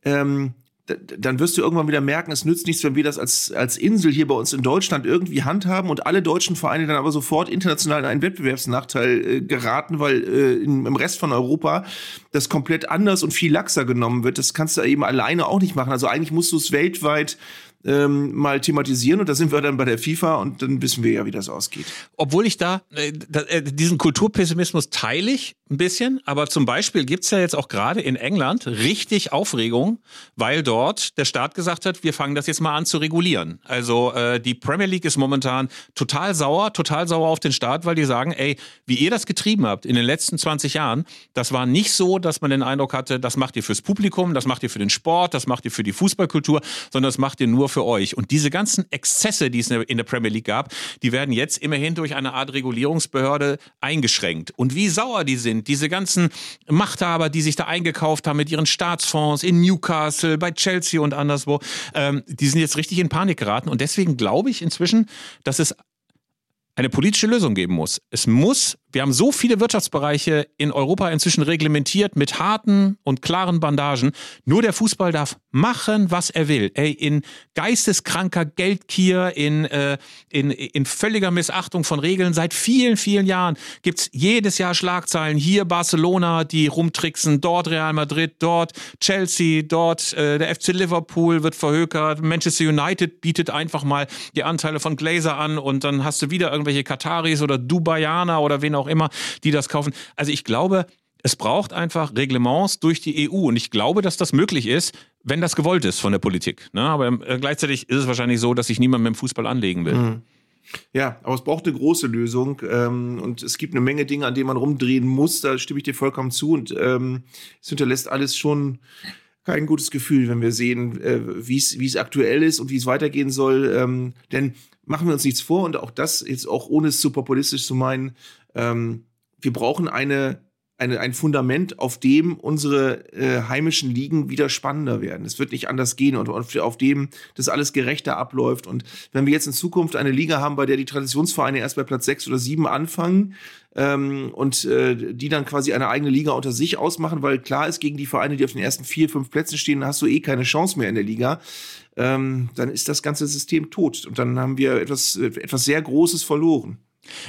Speaker 2: ähm, dann wirst du irgendwann wieder merken, es nützt nichts, wenn wir das als, als Insel hier bei uns in Deutschland irgendwie handhaben und alle deutschen Vereine dann aber sofort international in einen Wettbewerbsnachteil äh, geraten, weil äh, im Rest von Europa das komplett anders und viel laxer genommen wird. Das kannst du eben alleine auch nicht machen. Also eigentlich musst du es weltweit ähm, mal thematisieren und da sind wir dann bei der FIFA und dann wissen wir ja, wie das ausgeht.
Speaker 1: Obwohl ich da, äh, äh, diesen Kulturpessimismus teile ich ein bisschen, aber zum Beispiel gibt's ja jetzt auch gerade in England richtig Aufregung, weil dort der Staat gesagt hat, wir fangen das jetzt mal an zu regulieren. Also äh, die Premier League ist momentan total sauer, total sauer auf den Staat, weil die sagen, ey, wie ihr das getrieben habt in den letzten 20 Jahren, das war nicht so, dass man den Eindruck hatte, das macht ihr fürs Publikum, das macht ihr für den Sport, das macht ihr für die Fußballkultur, sondern das macht ihr nur für euch. Und diese ganzen Exzesse, die es in der Premier League gab, die werden jetzt immerhin durch eine Art Regulierungsbehörde eingeschränkt. Und wie sauer die sind, diese ganzen Machthaber, die sich da eingekauft haben mit ihren Staatsfonds in Newcastle, bei Chelsea und anderswo, ähm, die sind jetzt richtig in Panik geraten. Und deswegen glaube ich inzwischen, dass es eine politische Lösung geben muss. Es muss wir haben so viele Wirtschaftsbereiche in Europa inzwischen reglementiert mit harten und klaren Bandagen. Nur der Fußball darf machen, was er will. Ey, in geisteskranker Geldkier, in, äh, in, in völliger Missachtung von Regeln. Seit vielen, vielen Jahren gibt's jedes Jahr Schlagzeilen. Hier Barcelona, die rumtricksen, dort Real Madrid, dort Chelsea, dort äh, der FC Liverpool wird verhökert. Manchester United bietet einfach mal die Anteile von Glazer an und dann hast du wieder irgendwelche Kataris oder Dubaianer oder wen auch auch immer, die das kaufen. Also ich glaube, es braucht einfach Reglements durch die EU und ich glaube, dass das möglich ist, wenn das gewollt ist von der Politik. Ne? Aber äh, gleichzeitig ist es wahrscheinlich so, dass sich niemand mit dem Fußball anlegen will. Mhm.
Speaker 2: Ja, aber es braucht eine große Lösung ähm, und es gibt eine Menge Dinge, an denen man rumdrehen muss. Da stimme ich dir vollkommen zu und ähm, es hinterlässt alles schon kein gutes Gefühl, wenn wir sehen, äh, wie es aktuell ist und wie es weitergehen soll. Ähm, denn machen wir uns nichts vor und auch das jetzt auch ohne es zu populistisch zu meinen, ähm, wir brauchen eine, eine, ein Fundament, auf dem unsere äh, heimischen Ligen wieder spannender werden. Es wird nicht anders gehen und auf, auf dem das alles gerechter abläuft. Und wenn wir jetzt in Zukunft eine Liga haben, bei der die Traditionsvereine erst bei Platz sechs oder sieben anfangen, ähm, und äh, die dann quasi eine eigene Liga unter sich ausmachen, weil klar ist, gegen die Vereine, die auf den ersten vier, fünf Plätzen stehen, hast du eh keine Chance mehr in der Liga. Ähm, dann ist das ganze System tot und dann haben wir etwas, etwas sehr Großes verloren.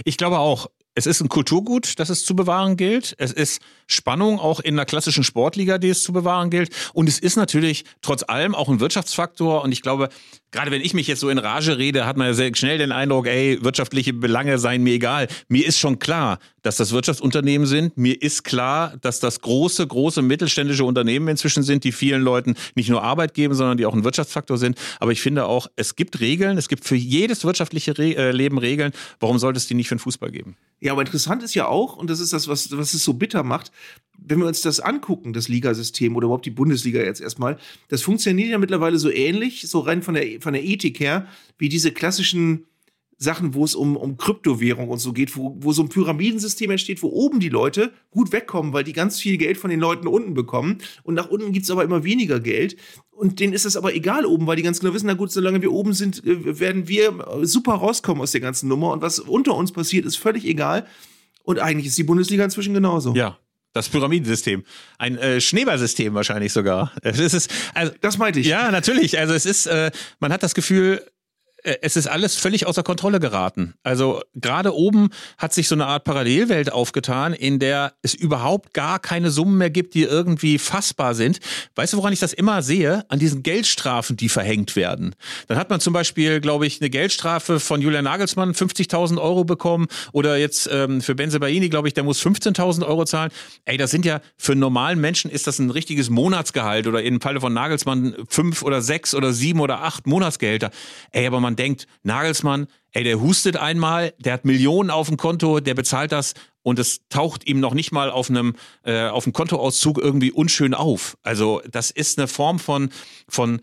Speaker 1: Ich glaube auch, es ist ein Kulturgut, das es zu bewahren gilt. Es ist Spannung auch in der klassischen Sportliga, die es zu bewahren gilt. Und es ist natürlich trotz allem auch ein Wirtschaftsfaktor. Und ich glaube, gerade wenn ich mich jetzt so in Rage rede, hat man ja sehr schnell den Eindruck, ey, wirtschaftliche Belange seien mir egal. Mir ist schon klar, dass das Wirtschaftsunternehmen sind. Mir ist klar, dass das große, große mittelständische Unternehmen inzwischen sind, die vielen Leuten nicht nur Arbeit geben, sondern die auch ein Wirtschaftsfaktor sind. Aber ich finde auch, es gibt Regeln, es gibt für jedes wirtschaftliche Re äh, Leben Regeln. Warum sollte es die nicht für den Fußball geben?
Speaker 2: Ja, aber interessant ist ja auch, und das ist das, was, was es so bitter macht, wenn wir uns das angucken, das Ligasystem oder überhaupt die Bundesliga jetzt erstmal, das funktioniert ja mittlerweile so ähnlich, so rein von der, von der Ethik her, wie diese klassischen Sachen, wo es um, um Kryptowährung und so geht, wo, wo so ein Pyramidensystem entsteht, wo oben die Leute gut wegkommen, weil die ganz viel Geld von den Leuten unten bekommen. Und nach unten gibt es aber immer weniger Geld. Und denen ist es aber egal oben, weil die ganz genau wissen, na gut, solange wir oben sind, äh, werden wir super rauskommen aus der ganzen Nummer. Und was unter uns passiert, ist völlig egal. Und eigentlich ist die Bundesliga inzwischen genauso.
Speaker 1: Ja, das Pyramidensystem. Ein äh, Schneeballsystem wahrscheinlich sogar. Es ist, also,
Speaker 2: das meinte ich.
Speaker 1: Ja, natürlich. Also es ist, äh, man hat das Gefühl, es ist alles völlig außer Kontrolle geraten. Also gerade oben hat sich so eine Art Parallelwelt aufgetan, in der es überhaupt gar keine Summen mehr gibt, die irgendwie fassbar sind. Weißt du, woran ich das immer sehe? An diesen Geldstrafen, die verhängt werden. Dann hat man zum Beispiel, glaube ich, eine Geldstrafe von Julian Nagelsmann 50.000 Euro bekommen oder jetzt ähm, für Benzebaini, glaube ich, der muss 15.000 Euro zahlen. Ey, das sind ja für einen normalen Menschen ist das ein richtiges Monatsgehalt oder im Falle von Nagelsmann fünf oder sechs oder sieben oder acht Monatsgehälter. Ey, aber man denkt, Nagelsmann, ey, der hustet einmal, der hat Millionen auf dem Konto, der bezahlt das und es taucht ihm noch nicht mal auf einem äh, auf dem Kontoauszug irgendwie unschön auf. Also das ist eine Form von von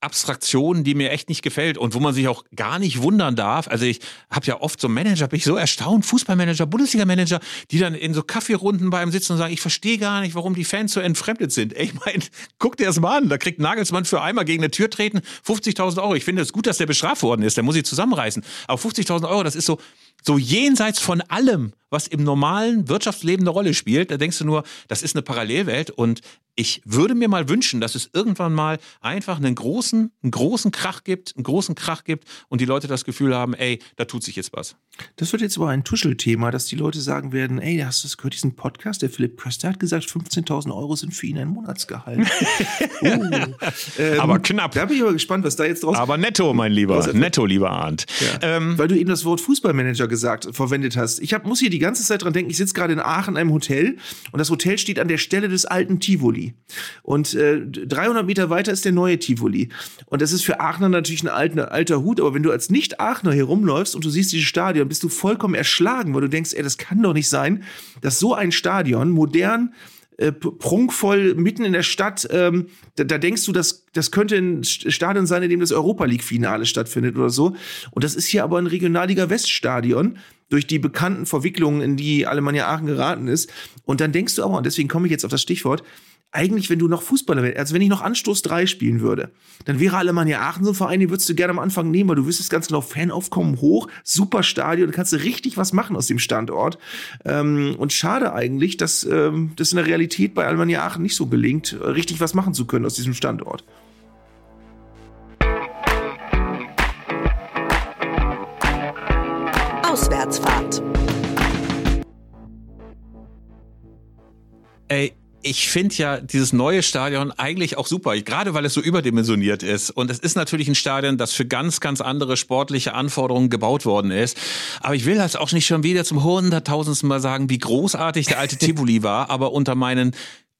Speaker 1: Abstraktion, die mir echt nicht gefällt und wo man sich auch gar nicht wundern darf. Also ich habe ja oft so Manager, bin ich so erstaunt, Fußballmanager, Bundesliga-Manager, die dann in so Kaffeerunden bei einem sitzen und sagen, ich verstehe gar nicht, warum die Fans so entfremdet sind. Ey, ich meine, <laughs> guck dir das mal an, da kriegt Nagelsmann für einmal gegen eine Tür treten 50.000 Euro. Ich finde es gut, dass der bestraft worden ist, der muss sich zusammenreißen. Aber 50.000 Euro, das ist so, so jenseits von allem, was im normalen Wirtschaftsleben eine Rolle spielt. Da denkst du nur, das ist eine Parallelwelt und ich würde mir mal wünschen, dass es irgendwann mal einfach einen großen, einen großen Krach gibt, einen großen Krach gibt und die Leute das Gefühl haben, ey, da tut sich jetzt was.
Speaker 2: Das wird jetzt aber ein Tuschelthema, dass die Leute sagen werden, ey, hast du das gehört, diesen Podcast? Der Philipp Köster hat gesagt, 15.000 Euro sind für ihn ein Monatsgehalt. uh, <laughs>
Speaker 1: ähm, aber knapp.
Speaker 2: Da bin ich aber gespannt, was da jetzt draus
Speaker 1: Aber netto, mein Lieber. Netto, lieber Arndt.
Speaker 2: Ja. Ähm, Weil du eben das Wort Fußballmanager gesagt, verwendet hast. Ich hab, muss hier die ganze Zeit dran denken, ich sitze gerade in Aachen in einem Hotel und das Hotel steht an der Stelle des alten Tivoli. Und äh, 300 Meter weiter ist der neue Tivoli. Und das ist für Aachener natürlich ein alter, alter Hut, aber wenn du als Nicht-Aachener hier rumläufst und du siehst dieses Stadion, bist du vollkommen erschlagen, weil du denkst, ey, das kann doch nicht sein, dass so ein Stadion modern äh, prunkvoll mitten in der Stadt. Ähm, da, da, denkst du, das, das könnte ein Stadion sein, in dem das Europa League-Finale stattfindet oder so. Und das ist hier aber ein Regionalliga Weststadion durch die bekannten Verwicklungen, in die Alemannia Aachen geraten ist. Und dann denkst du aber, und deswegen komme ich jetzt auf das Stichwort, eigentlich, wenn du noch Fußballer wärst, also wenn ich noch Anstoß 3 spielen würde, dann wäre Alemannia Aachen so ein Verein, den würdest du gerne am Anfang nehmen, weil du wüsstest ganz genau, Fanaufkommen hoch, super Stadion, da kannst du richtig was machen aus dem Standort. Ähm, und schade eigentlich, dass ähm, das in der Realität bei Alemannia Aachen nicht so gelingt, richtig was machen zu können aus diesem Standort.
Speaker 1: Ey, ich finde ja dieses neue Stadion eigentlich auch super, gerade weil es so überdimensioniert ist. Und es ist natürlich ein Stadion, das für ganz, ganz andere sportliche Anforderungen gebaut worden ist. Aber ich will das auch nicht schon wieder zum hunderttausendsten Mal sagen, wie großartig der alte <laughs> Tivoli war. Aber unter meinen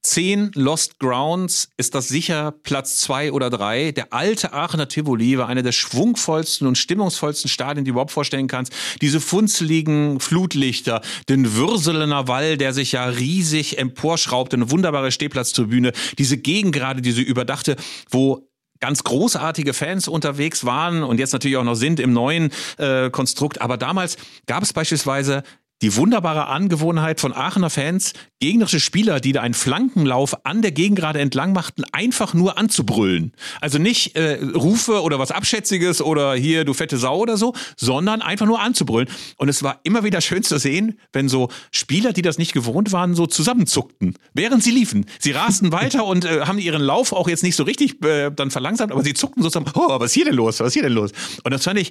Speaker 1: zehn Lost Grounds ist das sicher Platz zwei oder drei. Der alte Aachener Tivoli war einer der schwungvollsten und stimmungsvollsten Stadien, die du überhaupt vorstellen kannst. Diese funzeligen Flutlichter, den Würselener Wall, der sich ja riesig emporschraubt, eine wunderbare Stehplatztribüne, diese Gegengrade, diese überdachte, wo ganz großartige Fans unterwegs waren und jetzt natürlich auch noch sind im neuen äh, Konstrukt. Aber damals gab es beispielsweise die wunderbare Angewohnheit von Aachener Fans, gegnerische Spieler, die da einen Flankenlauf an der Gegengrade entlang machten, einfach nur anzubrüllen. Also nicht äh, Rufe oder was Abschätziges oder hier du fette Sau oder so, sondern einfach nur anzubrüllen. Und es war immer wieder schön zu sehen, wenn so Spieler, die das nicht gewohnt waren, so zusammenzuckten, während sie liefen. Sie rasten <laughs> weiter und äh, haben ihren Lauf auch jetzt nicht so richtig äh, dann verlangsamt, aber sie zuckten sozusagen, oh, was ist hier denn los? Was ist hier denn los? Und das fand ich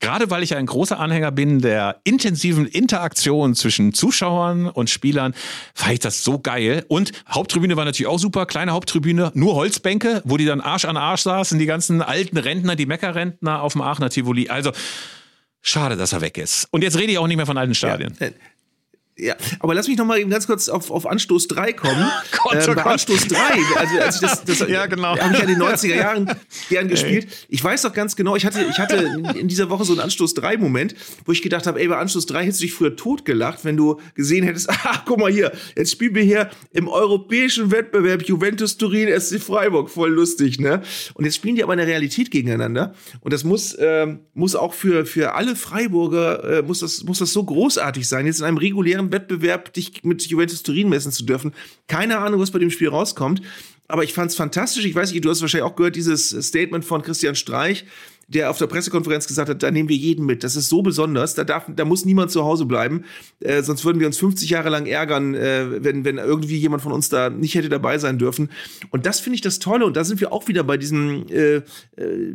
Speaker 1: gerade weil ich ein großer Anhänger bin der intensiven Interaktion zwischen Zuschauern und Spielern, fand ich das so geil. Und Haupttribüne war natürlich auch super, kleine Haupttribüne, nur Holzbänke, wo die dann Arsch an Arsch saßen, die ganzen alten Rentner, die Meckerrentner auf dem Aachener Tivoli. Also schade, dass er weg ist. Und jetzt rede ich auch nicht mehr von alten Stadien.
Speaker 2: Ja, äh, ja, aber lass mich noch mal eben ganz kurz auf, auf Anstoß 3 kommen. <laughs>
Speaker 1: Gott,
Speaker 2: ähm,
Speaker 1: oh
Speaker 2: bei
Speaker 1: Gott.
Speaker 2: Anstoß 3, also als ich das, <laughs> das
Speaker 1: Ja, genau.
Speaker 2: habe ich ja in den 90er Jahren gern gespielt. Ich weiß doch ganz genau, ich hatte, ich hatte in dieser Woche so einen Anstoß 3 Moment, wo ich gedacht habe, ey, bei Anstoß 3 hättest du dich früher totgelacht, wenn du gesehen hättest, <laughs> ah, guck mal hier, jetzt spielen wir hier im europäischen Wettbewerb Juventus Turin SC Freiburg, voll lustig, ne? Und jetzt spielen die aber in der Realität gegeneinander und das muss ähm, muss auch für für alle Freiburger äh, muss das muss das so großartig sein, jetzt in einem regulären Wettbewerb dich mit Juventus Turin messen zu dürfen. Keine Ahnung, was bei dem Spiel rauskommt, aber ich fand's fantastisch. Ich weiß nicht, du hast wahrscheinlich auch gehört dieses Statement von Christian Streich, der auf der Pressekonferenz gesagt hat, da nehmen wir jeden mit. Das ist so besonders, da darf, da muss niemand zu Hause bleiben, äh, sonst würden wir uns 50 Jahre lang ärgern, äh, wenn, wenn irgendwie jemand von uns da nicht hätte dabei sein dürfen. Und das finde ich das Tolle. Und da sind wir auch wieder bei diesem, äh, äh,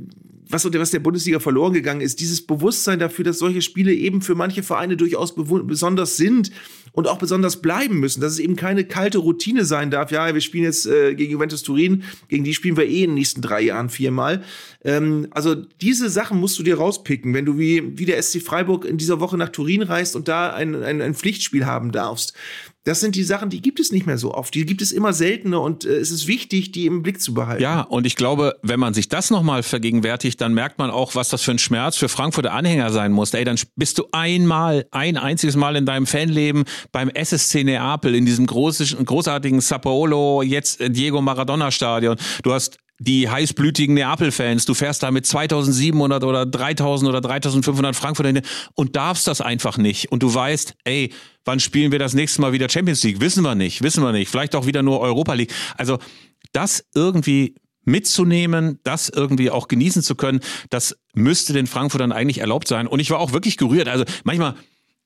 Speaker 2: was, was der Bundesliga verloren gegangen ist, dieses Bewusstsein dafür, dass solche Spiele eben für manche Vereine durchaus besonders sind und auch besonders bleiben müssen, dass es eben keine kalte Routine sein darf. Ja, wir spielen jetzt äh, gegen Juventus Turin, gegen die spielen wir eh in den nächsten drei Jahren viermal. Ähm, also diese Sachen musst du dir rauspicken, wenn du wie, wie der SC Freiburg in dieser Woche nach Turin reist und da ein, ein, ein Pflichtspiel haben darfst. Das sind die Sachen, die gibt es nicht mehr so oft. Die gibt es immer seltener und äh, es ist wichtig, die im Blick zu behalten.
Speaker 1: Ja, und ich glaube, wenn man sich das nochmal vergegenwärtigt, dann merkt man auch, was das für ein Schmerz für Frankfurter Anhänger sein muss. Ey, dann bist du einmal, ein einziges Mal in deinem Fanleben beim SSC Neapel, in diesem großen, großartigen Sapolo, jetzt Diego Maradona Stadion. Du hast die heißblütigen Neapel-Fans, du fährst da mit 2700 oder 3000 oder 3500 Frankfurter hin und darfst das einfach nicht. Und du weißt, ey, wann spielen wir das nächste Mal wieder Champions League? Wissen wir nicht, wissen wir nicht. Vielleicht auch wieder nur Europa League. Also das irgendwie mitzunehmen, das irgendwie auch genießen zu können, das müsste den Frankfurtern eigentlich erlaubt sein. Und ich war auch wirklich gerührt. Also manchmal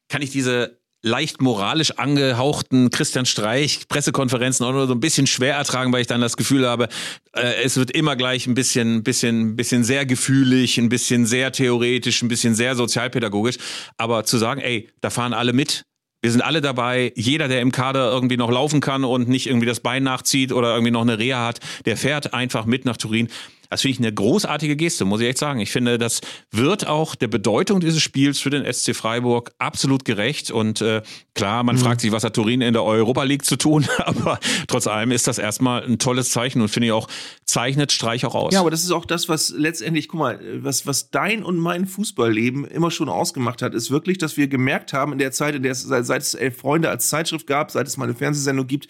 Speaker 1: kann ich diese leicht moralisch angehauchten Christian Streich Pressekonferenzen auch nur so ein bisschen schwer ertragen, weil ich dann das Gefühl habe, äh, es wird immer gleich ein bisschen, bisschen, bisschen sehr gefühlig, ein bisschen sehr theoretisch, ein bisschen sehr sozialpädagogisch. Aber zu sagen, ey, da fahren alle mit, wir sind alle dabei. Jeder, der im Kader irgendwie noch laufen kann und nicht irgendwie das Bein nachzieht oder irgendwie noch eine Reha hat, der fährt einfach mit nach Turin. Das finde ich eine großartige Geste, muss ich echt sagen. Ich finde, das wird auch der Bedeutung dieses Spiels für den SC Freiburg absolut gerecht. Und äh, klar, man mhm. fragt sich, was hat Turin in der Europa League zu tun? <laughs> Aber trotz allem ist das erstmal ein tolles Zeichen und finde ich auch, zeichnet Streich auch aus.
Speaker 2: Ja, aber das ist auch das, was letztendlich, guck mal, was, was dein und mein Fußballleben immer schon ausgemacht hat, ist wirklich, dass wir gemerkt haben, in der Zeit, in der es seit, es Elf Freunde als Zeitschrift gab, seit es mal eine Fernsehsendung gibt,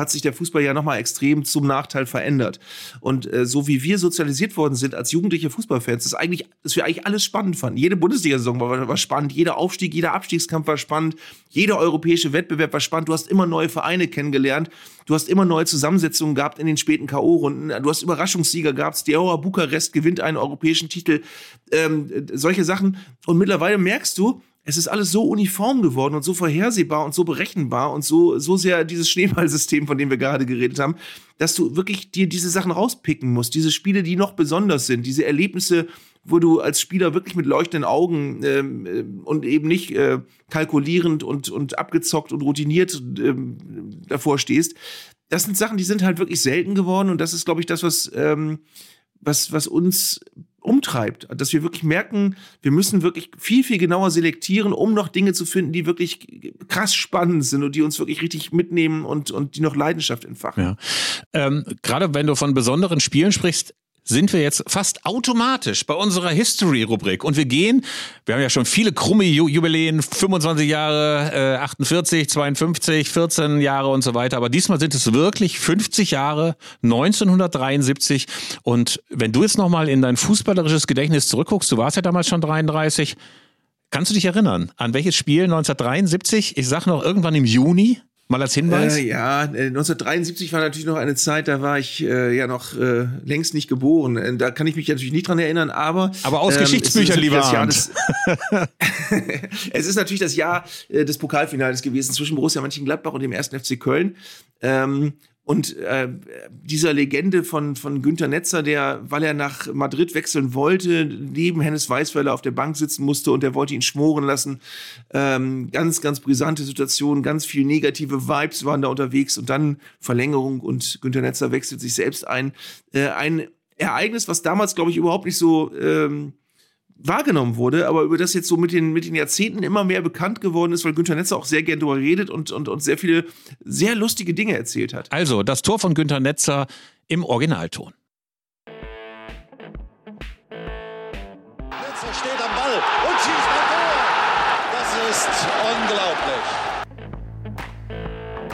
Speaker 2: hat sich der Fußball ja nochmal extrem zum Nachteil verändert. Und äh, so wie wir sozialisiert worden sind als jugendliche Fußballfans, ist eigentlich, dass wir eigentlich alles spannend fanden. Jede Bundesliga-Saison war, war spannend, jeder Aufstieg, jeder Abstiegskampf war spannend, jeder europäische Wettbewerb war spannend. Du hast immer neue Vereine kennengelernt, du hast immer neue Zusammensetzungen gehabt in den späten K.O.-Runden, du hast Überraschungssieger gehabt, Steaua Bukarest gewinnt einen europäischen Titel, ähm, solche Sachen. Und mittlerweile merkst du, es ist alles so uniform geworden und so vorhersehbar und so berechenbar und so, so sehr dieses Schneeballsystem, von dem wir gerade geredet haben, dass du wirklich dir diese Sachen rauspicken musst. Diese Spiele, die noch besonders sind, diese Erlebnisse, wo du als Spieler wirklich mit leuchtenden Augen ähm, äh, und eben nicht äh, kalkulierend und, und abgezockt und routiniert ähm, davor stehst. Das sind Sachen, die sind halt wirklich selten geworden und das ist, glaube ich, das, was, ähm, was, was uns umtreibt, dass wir wirklich merken, wir müssen wirklich viel, viel genauer selektieren, um noch Dinge zu finden, die wirklich krass spannend sind und die uns wirklich richtig mitnehmen und, und die noch Leidenschaft entfachen.
Speaker 1: Ja. Ähm, Gerade wenn du von besonderen Spielen sprichst, sind wir jetzt fast automatisch bei unserer History-Rubrik. Und wir gehen, wir haben ja schon viele krumme Ju Jubiläen, 25 Jahre, äh, 48, 52, 14 Jahre und so weiter. Aber diesmal sind es wirklich 50 Jahre, 1973. Und wenn du jetzt nochmal in dein fußballerisches Gedächtnis zurückguckst, du warst ja damals schon 33, kannst du dich erinnern, an welches Spiel 1973? Ich sag noch irgendwann im Juni. Mal als Hinweis?
Speaker 2: Äh, ja, 1973 war natürlich noch eine Zeit, da war ich äh, ja noch äh, längst nicht geboren. Äh, Da kann ich mich natürlich nicht dran erinnern, aber.
Speaker 1: Aber aus Geschichtsbüchern,
Speaker 2: es ist
Speaker 1: lieber
Speaker 2: das Jahr des, <laughs> Es ist natürlich das Jahr äh, des Pokalfinales gewesen zwischen Borussia Mönchengladbach und dem 1. FC Köln. Ähm, Und äh, dieser Legende von, von Günter Netzer, der, weil er nach Madrid wechseln wollte, neben Hennes Weißweiler auf der Bank sitzen musste und der wollte ihn schmoren lassen. Ähm, ganz, ganz brisante Situation, ganz viel negative Vibes waren da unterwegs und dann Verlängerung und Günter Netzer wechselt sich selbst ein. Äh, ein Ereignis, was damals, glaube ich, überhaupt nicht so ähm, wahrgenommen wurde, aber über das jetzt so mit den, mit den Jahrzehnten immer mehr bekannt geworden ist, weil Günther Netzer auch sehr gern darüber redet und, und, und sehr viele sehr lustige Dinge erzählt hat.
Speaker 1: Also, das Tor von Günther Netzer im Originalton.
Speaker 8: Netzer steht am Ball und schießt ein Tor. Das ist unglaublich.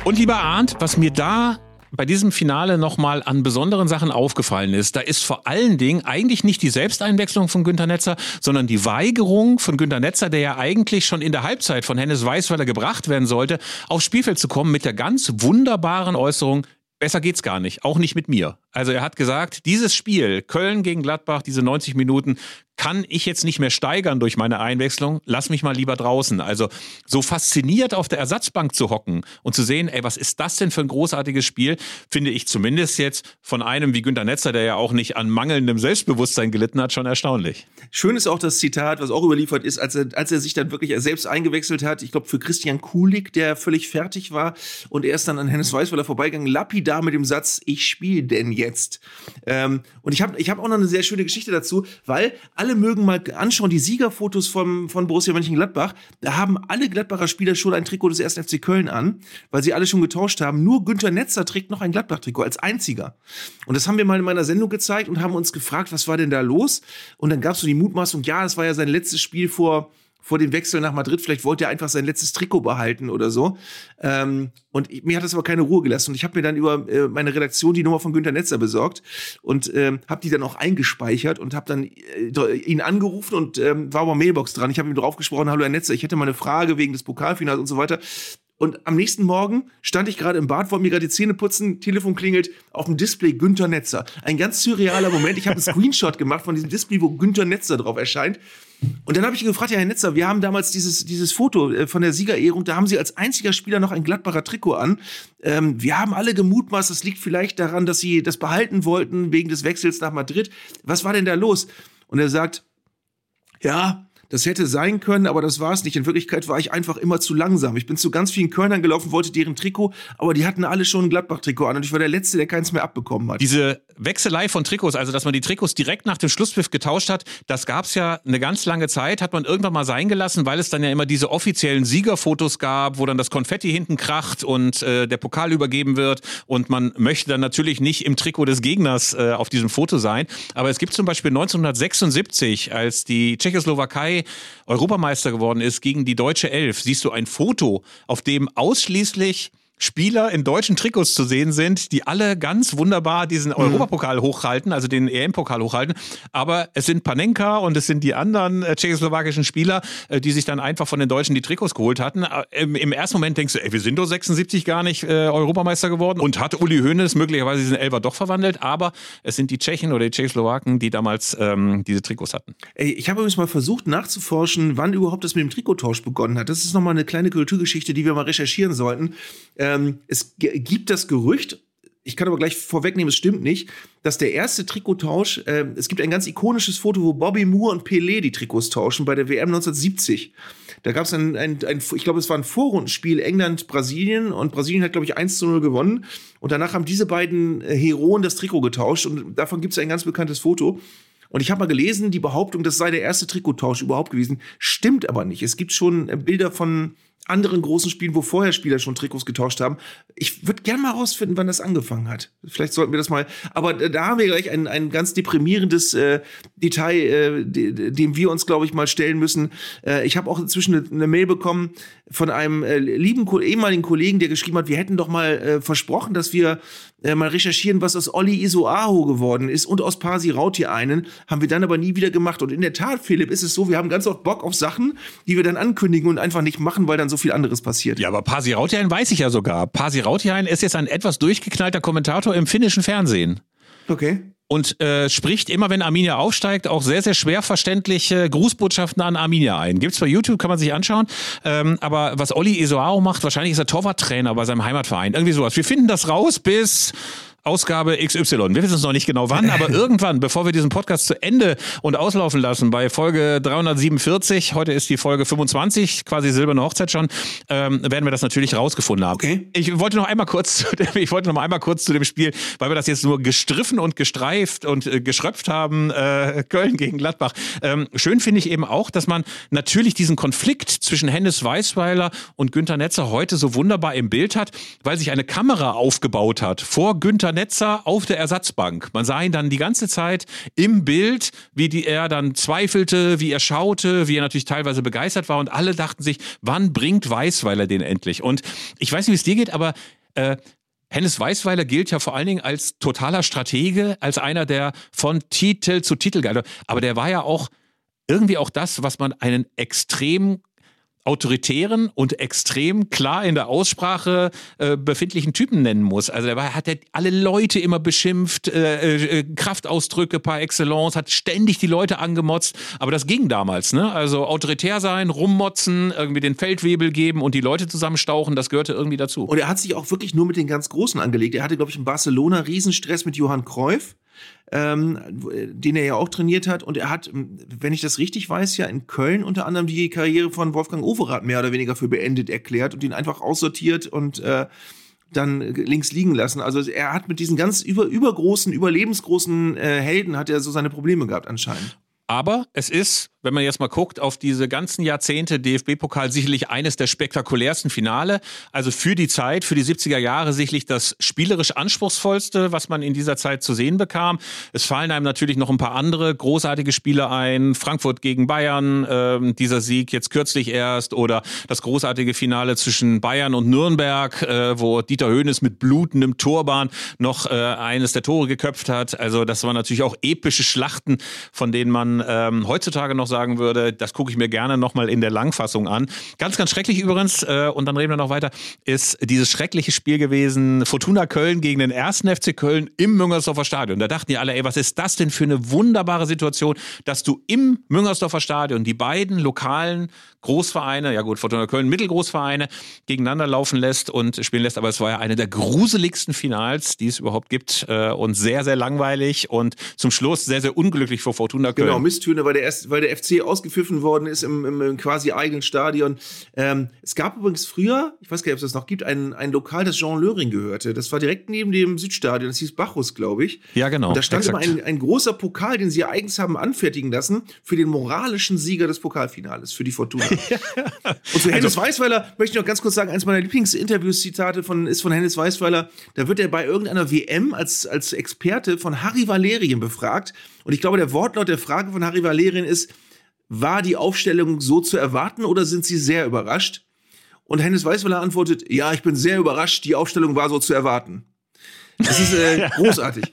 Speaker 1: Und lieber Arndt, was mir da bei diesem Finale nochmal an besonderen Sachen aufgefallen ist, da ist vor allen Dingen eigentlich nicht die Selbsteinwechslung von Günter Netzer, sondern die Weigerung von Günter Netzer, der ja eigentlich schon in der Halbzeit von Hennes Weißweiler gebracht werden sollte, aufs Spielfeld zu kommen mit der ganz wunderbaren Äußerung, besser geht's gar nicht, auch nicht mit mir. Also er hat gesagt, dieses Spiel, Köln gegen Gladbach, diese 90 Minuten, kann ich jetzt nicht mehr steigern durch meine Einwechslung, lass mich mal lieber draußen. Also so fasziniert auf der Ersatzbank zu hocken und zu sehen, ey, was ist das denn für ein großartiges Spiel, finde ich zumindest jetzt von einem wie Günter Netzer, der ja auch nicht an mangelndem Selbstbewusstsein gelitten hat, schon erstaunlich.
Speaker 2: Schön ist auch das Zitat, was auch überliefert ist, als er, als er sich dann wirklich selbst eingewechselt hat, ich glaube für Christian Kulik, der völlig fertig war und er ist dann an Hennes Weißweiler vorbeigegangen, lapidar mit dem Satz, ich spiele denn jetzt. Ähm, und ich habe ich hab auch noch eine sehr schöne Geschichte dazu, weil alle mögen mal anschauen, die Siegerfotos vom, von Borussia Mönchengladbach, da haben alle Gladbacher Spieler schon ein Trikot des 1. FC Köln an, weil sie alle schon getauscht haben. Nur Günther Netzer trägt noch ein Gladbach-Trikot als einziger. Und das haben wir mal in meiner Sendung gezeigt und haben uns gefragt, was war denn da los? Und dann gab es so die Mutmaßung, ja, das war ja sein letztes Spiel vor vor dem Wechsel nach Madrid. Vielleicht wollte er einfach sein letztes Trikot behalten oder so. Ähm, und mir hat das aber keine Ruhe gelassen. Und ich habe mir dann über äh, meine Redaktion die Nummer von Günter Netzer besorgt und ähm, habe die dann auch eingespeichert und habe dann äh, ihn angerufen und ähm, war aber Mailbox dran. Ich habe ihm drauf gesprochen, hallo Herr Netzer, ich hätte mal eine Frage wegen des Pokalfinals und so weiter. Und am nächsten Morgen stand ich gerade im Bad, wollte mir gerade die Zähne putzen, Telefon klingelt, auf dem Display Günther Netzer. Ein ganz surrealer Moment. Ich habe einen Screenshot gemacht von diesem Display, wo Günther Netzer drauf erscheint. Und dann habe ich ihn gefragt, ja, Herr Netzer, wir haben damals dieses, dieses Foto äh, von der Siegerehrung, da haben Sie als einziger Spieler noch ein Gladbacher Trikot an. Ähm, wir haben alle gemutmaßt, das liegt vielleicht daran, dass Sie das behalten wollten wegen des Wechsels nach Madrid. Was war denn da los? Und er sagt, ja, das hätte sein können, aber das war es nicht. In Wirklichkeit war ich einfach immer zu langsam. Ich bin zu ganz vielen Kölnern gelaufen, wollte deren Trikot, aber die hatten alle schon ein Gladbach-Trikot an und ich war der Letzte, der keins mehr abbekommen hat.
Speaker 1: Diese Wechselei von Trikots, also dass man die Trikots direkt nach dem Schlusspfiff getauscht hat, das gab es ja eine ganz lange Zeit, hat man irgendwann mal sein gelassen, weil es dann ja immer diese offiziellen Siegerfotos gab, wo dann das Konfetti hinten kracht und äh, der Pokal übergeben wird und man möchte dann natürlich nicht im Trikot des Gegners äh, auf diesem Foto sein. Aber es gibt zum Beispiel 1976, als die Tschechoslowakei Europameister geworden ist gegen die deutsche Elf, siehst du ein Foto, auf dem ausschließlich Spieler in deutschen Trikots zu sehen sind, die alle ganz wunderbar diesen mhm. Europapokal hochhalten, also den EM-Pokal hochhalten. Aber es sind Panenka und es sind die anderen äh, tschechoslowakischen Spieler, äh, die sich dann einfach von den Deutschen die Trikots geholt hatten. Äh, Im, Im, ersten Moment denkst du, ey, wir sind doch 76 gar nicht äh, Europameister geworden und hat Uli Hoeneß möglicherweise diesen Elber doch verwandelt. Aber es sind die Tschechen oder die Tschechoslowaken, die damals ähm, diese Trikots hatten.
Speaker 2: Ey, ich habe übrigens mal versucht nachzuforschen, wann überhaupt das mit dem Trikottausch begonnen hat. Das ist nochmal eine kleine Kulturgeschichte, die wir mal recherchieren sollten. Ähm, es gibt das Gerücht, ich kann aber gleich vorwegnehmen, es stimmt nicht, dass der erste Trikottausch, äh, es gibt ein ganz ikonisches Foto, wo Bobby Moore und Pelé die Trikots tauschen bei der WM 1970. Da gab es ein, ein, ein, ich glaube, es war ein Vorrundenspiel England-Brasilien und Brasilien hat, glaube ich, 1 zu 0 gewonnen. Und danach haben diese beiden äh, Heroen das Trikot getauscht und davon gibt es ein ganz bekanntes Foto. Und ich habe mal gelesen, die Behauptung, das sei der erste Trikottausch überhaupt gewesen, stimmt aber nicht. Es gibt schon äh, Bilder von anderen großen Spielen, wo vorher Spieler schon Trikots getauscht haben. Ich würde gerne mal rausfinden, wann das angefangen hat. Vielleicht sollten wir das mal. Aber da haben wir gleich ein, ein ganz deprimierendes äh, Detail, äh, dem wir uns, glaube ich, mal stellen müssen. Äh, ich habe auch inzwischen eine, eine, Mail bekommen von einem äh, lieben ehemaligen Kollegen, der geschrieben hat, wir hätten doch mal äh, versprochen, dass wir äh, mal recherchieren, was aus Olli Isoaho geworden ist und aus Pasi Rauti einen. Haben wir dann aber nie wieder gemacht. Und in der Tat, Philipp, ist es so, wir haben ganz oft Bock auf Sachen, die wir dann ankündigen und einfach nicht machen, weil dann so viel anderes passiert.
Speaker 1: Ja, aber Pasi Rautiainen weiß ich ja sogar. Pasi Rautiainen ist jetzt ein etwas durchgeknallter Kommentator im finnischen Fernsehen.
Speaker 2: Okay.
Speaker 1: Und äh, spricht immer, wenn Arminia aufsteigt, auch sehr, sehr schwer verständliche Grußbotschaften an Arminia ein. Gibt's bei YouTube, kann man sich anschauen. Ähm, aber was Olli Isoao macht, wahrscheinlich ist er Torwarttrainer bei seinem Heimatverein. Irgendwie sowas. Wir finden das raus bis Ausgabe XY. Wir wissen es noch nicht genau wann, aber irgendwann, bevor wir diesen Podcast zu Ende und auslaufen lassen, bei Folge 347, heute ist die Folge 25, quasi silberne Hochzeit schon, ähm, werden wir das natürlich rausgefunden haben.
Speaker 2: Okay.
Speaker 1: Ich wollte noch einmal kurz, zu dem, ich wollte noch einmal kurz zu dem Spiel, weil wir das jetzt nur gestriffen und gestreift und äh, geschröpft haben, äh, Köln gegen Gladbach. Ähm, schön finde ich eben auch, dass man natürlich diesen Konflikt zwischen Hennes Weißweiler und Günter Netzer heute so wunderbar im Bild hat, weil sich eine Kamera aufgebaut hat vor Günter Netzer auf der Ersatzbank. Man sah ihn dann die ganze Zeit im Bild, wie die, er dann zweifelte, wie er schaute, wie er natürlich teilweise begeistert war und alle dachten sich, wann bringt Weißweiler den endlich? Und ich weiß nicht, wie es dir geht, aber äh, Hennes Weißweiler gilt ja vor allen Dingen als totaler Stratege, als einer, der von Titel zu Titel geht. Aber der war ja auch irgendwie auch das, was man einen extrem autoritären und extrem klar in der Aussprache äh, befindlichen Typen nennen muss. Also er hat ja alle Leute immer beschimpft, äh, äh, Kraftausdrücke par excellence, hat ständig die Leute angemotzt, aber das ging damals, ne? Also autoritär sein, rummotzen, irgendwie den Feldwebel geben und die Leute zusammenstauchen, das gehörte irgendwie dazu.
Speaker 2: Und er hat sich auch wirklich nur mit den ganz Großen angelegt. Er hatte, glaube ich, in Barcelona Riesenstress mit Johann Cruyff ähm, den er ja auch trainiert hat. Und er hat, wenn ich das richtig weiß, ja in Köln unter anderem die Karriere von Wolfgang Overath mehr oder weniger für beendet erklärt und ihn einfach aussortiert und äh, dann links liegen lassen. Also er hat mit diesen ganz über, übergroßen, überlebensgroßen äh, Helden hat er so seine Probleme gehabt anscheinend.
Speaker 1: Aber es ist wenn man jetzt mal guckt auf diese ganzen Jahrzehnte DFB-Pokal, sicherlich eines der spektakulärsten Finale. Also für die Zeit, für die 70er Jahre sicherlich das spielerisch anspruchsvollste, was man in dieser Zeit zu sehen bekam. Es fallen einem natürlich noch ein paar andere großartige Spiele ein. Frankfurt gegen Bayern, äh, dieser Sieg jetzt kürzlich erst oder das großartige Finale zwischen Bayern und Nürnberg, äh, wo Dieter Höhnes mit blutendem Turban noch äh, eines der Tore geköpft hat. Also das waren natürlich auch epische Schlachten, von denen man ähm, heutzutage noch sagen würde, das gucke ich mir gerne nochmal in der Langfassung an. Ganz, ganz schrecklich übrigens, äh, und dann reden wir noch weiter, ist dieses schreckliche Spiel gewesen, Fortuna Köln gegen den ersten FC Köln im Müngersdorfer Stadion. Da dachten die alle, ey, was ist das denn für eine wunderbare Situation, dass du im Müngersdorfer Stadion die beiden lokalen Großvereine, ja gut, Fortuna Köln, Mittelgroßvereine, gegeneinander laufen lässt und spielen lässt. Aber es war ja eine der gruseligsten Finals, die es überhaupt gibt äh, und sehr, sehr langweilig und zum Schluss sehr, sehr unglücklich für Fortuna Köln.
Speaker 2: Genau, Misstöne, weil der, erst, weil der FC ausgepfiffen worden ist im, im, im quasi eigenen Stadion. Ähm, es gab übrigens früher, ich weiß gar nicht, ob es das noch gibt, ein, ein Lokal, das Jean Löring gehörte. Das war direkt neben dem Südstadion, das hieß Bacchus, glaube ich.
Speaker 1: Ja, genau.
Speaker 2: Und da stand
Speaker 1: exakt.
Speaker 2: immer ein, ein großer Pokal, den sie eigens haben anfertigen lassen, für den moralischen Sieger des Pokalfinales, für die Fortuna. <laughs> Und zu Hennes Weißweiler möchte ich noch ganz kurz sagen, eins meiner Lieblingsinterviews-Zitate von, ist von Hennes Weißweiler. Da wird er bei irgendeiner WM als, als Experte von Harry Valerien befragt. Und ich glaube, der Wortlaut der Frage von Harry Valerien ist, war die Aufstellung so zu erwarten oder sind Sie sehr überrascht? Und Hennes Weißweiler antwortet, ja, ich bin sehr überrascht, die Aufstellung war so zu erwarten. Das ist äh, <laughs> großartig.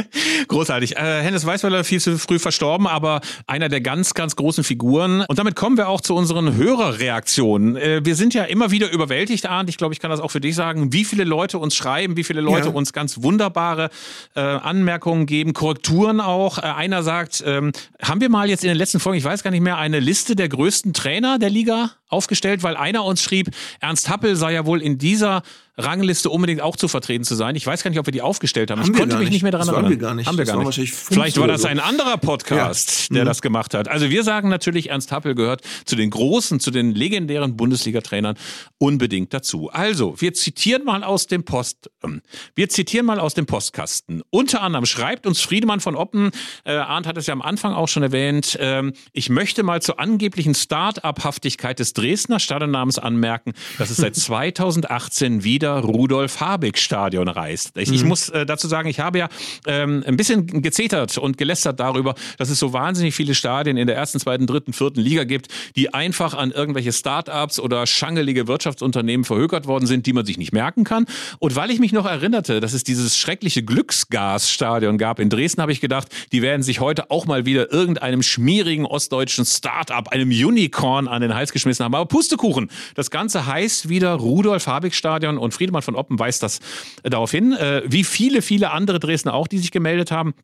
Speaker 2: <laughs>
Speaker 1: Großartig. Äh, Hennes Weißweiler viel zu früh verstorben, aber einer der ganz, ganz großen Figuren. Und damit kommen wir auch zu unseren Hörerreaktionen. Äh, wir sind ja immer wieder überwältigt, Arndt. Ich glaube, ich kann das auch für dich sagen, wie viele Leute uns schreiben, wie viele Leute
Speaker 2: Ja.
Speaker 1: uns ganz wunderbare äh, Anmerkungen geben, Korrekturen auch. Äh, einer sagt, ähm, haben wir mal jetzt in den letzten Folgen, ich weiß gar nicht mehr, eine Liste der größten Trainer der Liga aufgestellt, weil einer uns schrieb, Ernst Happel sei ja wohl in dieser Rangliste unbedingt auch zu vertreten zu sein. Ich weiß gar nicht, ob wir die aufgestellt haben.
Speaker 2: Haben
Speaker 1: ich konnte mich
Speaker 2: nicht.
Speaker 1: mehr daran erinnern.
Speaker 2: wir gar nicht.
Speaker 1: Haben wir
Speaker 2: Das
Speaker 1: gar nicht. Vielleicht war das ein anderer Podcast,
Speaker 2: Ja.
Speaker 1: der
Speaker 2: Mhm.
Speaker 1: das gemacht hat. Also wir sagen natürlich, Ernst Happel gehört zu den großen, zu den legendären Bundesliga-Trainern unbedingt dazu. Also, wir zitieren mal aus dem Post, ähm, wir zitieren mal aus dem Postkasten. Unter anderem schreibt uns Friedemann von Oppen, äh, Arndt hat es ja am Anfang auch schon erwähnt, ähm, ich möchte mal zur angeblichen Start-up-Haftigkeit des Dresdner Stadionnamens anmerken, dass es seit <laughs> 2018 wieder Rudolf-Habig-Stadion reist. Ich, ich muss äh, dazu sagen, ich habe ja ähm, ein bisschen gezetert und gelästert darüber, dass es so wahnsinnig viele Stadien in der ersten, zweiten, dritten, vierten Liga gibt, die einfach an irgendwelche Start-ups oder schangelige Wirtschaftsunternehmen verhökert worden sind, die man sich nicht merken kann. Und weil ich mich noch erinnerte, dass es dieses schreckliche Glücksgas-Stadion gab in Dresden, habe ich gedacht, die werden sich heute auch mal wieder irgendeinem schmierigen ostdeutschen Start-up, einem Unicorn an den Hals geschmissen haben. Aber Pustekuchen. Das Ganze heißt wieder Rudolf-Habig-Stadion und Friedemann von Oppen weist das äh, darauf hin, äh, wie viele, viele andere Dresdner auch, die sich gemeldet haben.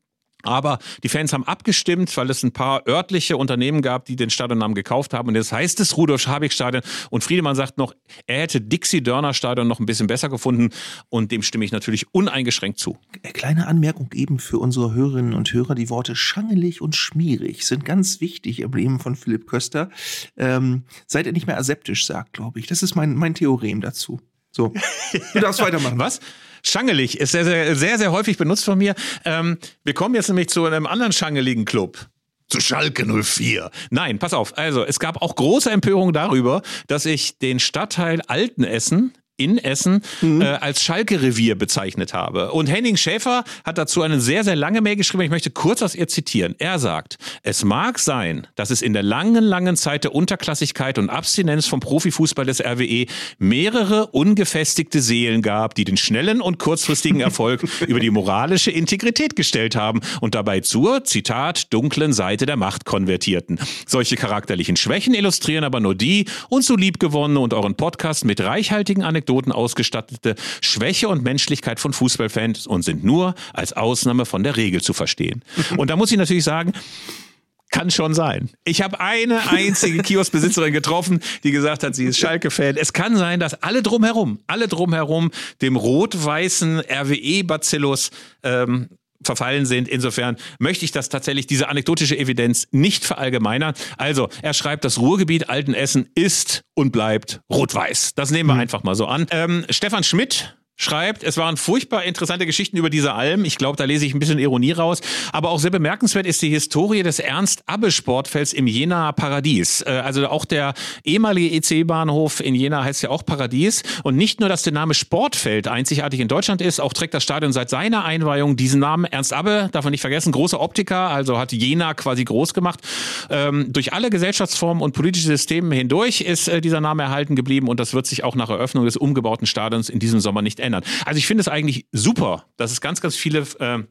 Speaker 1: Aber die Fans haben abgestimmt, weil es ein paar örtliche Unternehmen gab, die den Stadionnamen gekauft haben. Und jetzt heißt es Rudolf-Schabig-Stadion. Und Friedemann sagt noch, er hätte Dixie-Dörner-Stadion noch ein bisschen besser gefunden. Und dem stimme ich natürlich uneingeschränkt zu.
Speaker 2: Kleine Anmerkung eben für unsere Hörerinnen und Hörer. Die Worte schangelig und schmierig sind ganz wichtig im Leben von Philipp Köster. Ähm, seit er nicht mehr aseptisch sagt, glaube ich. Das ist mein, mein Theorem dazu. So, du darfst <laughs> weitermachen.
Speaker 1: Was? Schangelig ist sehr, sehr, sehr, sehr häufig benutzt von mir. Ähm, wir kommen jetzt nämlich zu einem anderen schangeligen Club. Zu Schalke 04. Nein, pass auf. Also, es gab auch große Empörung darüber, dass ich den Stadtteil Altenessen in Essen mhm. äh, als Schalke-Revier bezeichnet habe. Und Henning Schäfer hat dazu eine sehr, sehr lange Mail geschrieben. Ich möchte kurz aus ihr zitieren. Er sagt, es mag sein, dass es in der langen, langen Zeit der Unterklassigkeit und Abstinenz vom Profifußball des RWE mehrere ungefestigte Seelen gab, die den schnellen und kurzfristigen <laughs> Erfolg über die moralische Integrität gestellt haben und dabei zur, Zitat, dunklen Seite der Macht konvertierten. Solche charakterlichen Schwächen illustrieren aber nur die uns so liebgewonnene und euren Podcast mit reichhaltigen Anekdoten Anekdoten ausgestattete Schwäche und Menschlichkeit von Fußballfans und sind nur als Ausnahme von der Regel zu verstehen. <laughs> Und da muss ich natürlich sagen, kann schon sein. Ich habe eine einzige Kioskbesitzerin getroffen, die gesagt hat, sie ist Schalke-Fan. Es kann sein, dass alle drumherum, alle drumherum dem rot-weißen RWE-Bacillus ähm, verfallen sind. Insofern möchte ich das tatsächlich, diese anekdotische Evidenz nicht verallgemeinern. Also, er schreibt, das Ruhrgebiet Altenessen ist und bleibt rot-weiß. Das nehmen wir mhm. einfach mal so an. Ähm, Stefan Schmidt schreibt, es waren furchtbar interessante Geschichten über diese Alm. Ich glaube, da lese ich ein bisschen Ironie raus. Aber auch sehr bemerkenswert ist die Historie des Ernst-Abbe-Sportfelds im Jena Paradies. Äh, also auch der ehemalige EC-Bahnhof in Jena heißt ja auch Paradies. Und nicht nur, dass der Name Sportfeld einzigartig in Deutschland ist, auch trägt das Stadion seit seiner Einweihung diesen Namen. Ernst Abbe, darf man nicht vergessen, großer Optiker, also hat Jena quasi groß gemacht. Ähm, durch alle Gesellschaftsformen und politische Systeme hindurch ist äh, dieser Name erhalten geblieben und das wird sich auch nach Eröffnung des umgebauten Stadions in diesem Sommer nicht ändern. Also ich finde es eigentlich super, dass es ganz, ganz viele äh,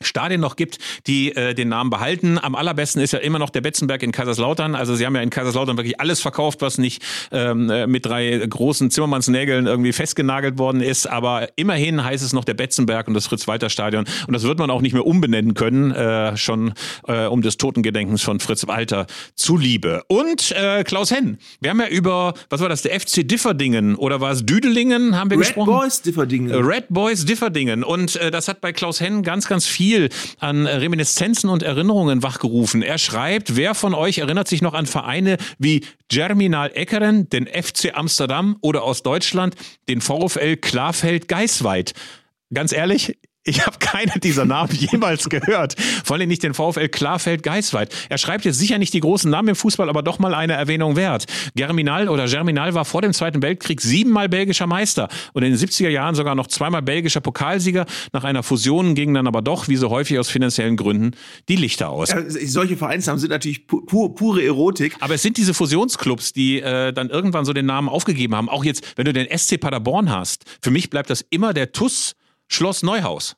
Speaker 1: Stadien noch gibt, die äh, den Namen behalten. Am allerbesten ist ja immer noch der Betzenberg in Kaiserslautern. Also sie haben ja in Kaiserslautern wirklich alles verkauft, was nicht ähm, äh, mit drei großen Zimmermannsnägeln irgendwie festgenagelt worden ist. Aber immerhin heißt es noch der Betzenberg und das Fritz-Walter-Stadion. Und das wird man auch nicht mehr umbenennen können, äh, schon äh, um des Totengedenkens von Fritz Walter zuliebe. Und äh, Klaus Henn, wir haben ja über, was war das, der FC Differdingen oder war es Düdelingen, haben wir
Speaker 2: Red
Speaker 1: gesprochen?
Speaker 2: Red Boys Differdingen.
Speaker 1: Red Boys Differdingen. Und äh, das hat bei Klaus Henn ganz, ganz viel viel an Reminiszenzen und Erinnerungen wachgerufen. Er schreibt, wer von euch erinnert sich noch an Vereine wie Germinal Eckeren, den FC Amsterdam oder aus Deutschland den VfL Klarfeld-Geisweit? Ganz ehrlich, ich habe keine dieser Namen <laughs> jemals gehört. Vor allem nicht den VfL Klarfeld-Geisweit. Er schreibt jetzt sicher nicht die großen Namen im Fußball, aber doch mal eine Erwähnung wert. Germinal oder Germinal war vor dem Zweiten Weltkrieg siebenmal belgischer Meister und in den 70er Jahren sogar noch zweimal belgischer Pokalsieger. Nach einer Fusion gingen dann aber doch, wie so häufig aus finanziellen Gründen, die Lichter aus. Ja,
Speaker 2: solche Vereinsnamen sind natürlich pu pure Erotik.
Speaker 1: Aber es sind diese Fusionsclubs, die äh, dann irgendwann so den Namen aufgegeben haben. Auch jetzt, wenn du den SC Paderborn hast, für mich bleibt das immer der TUS Schloss Neuhaus.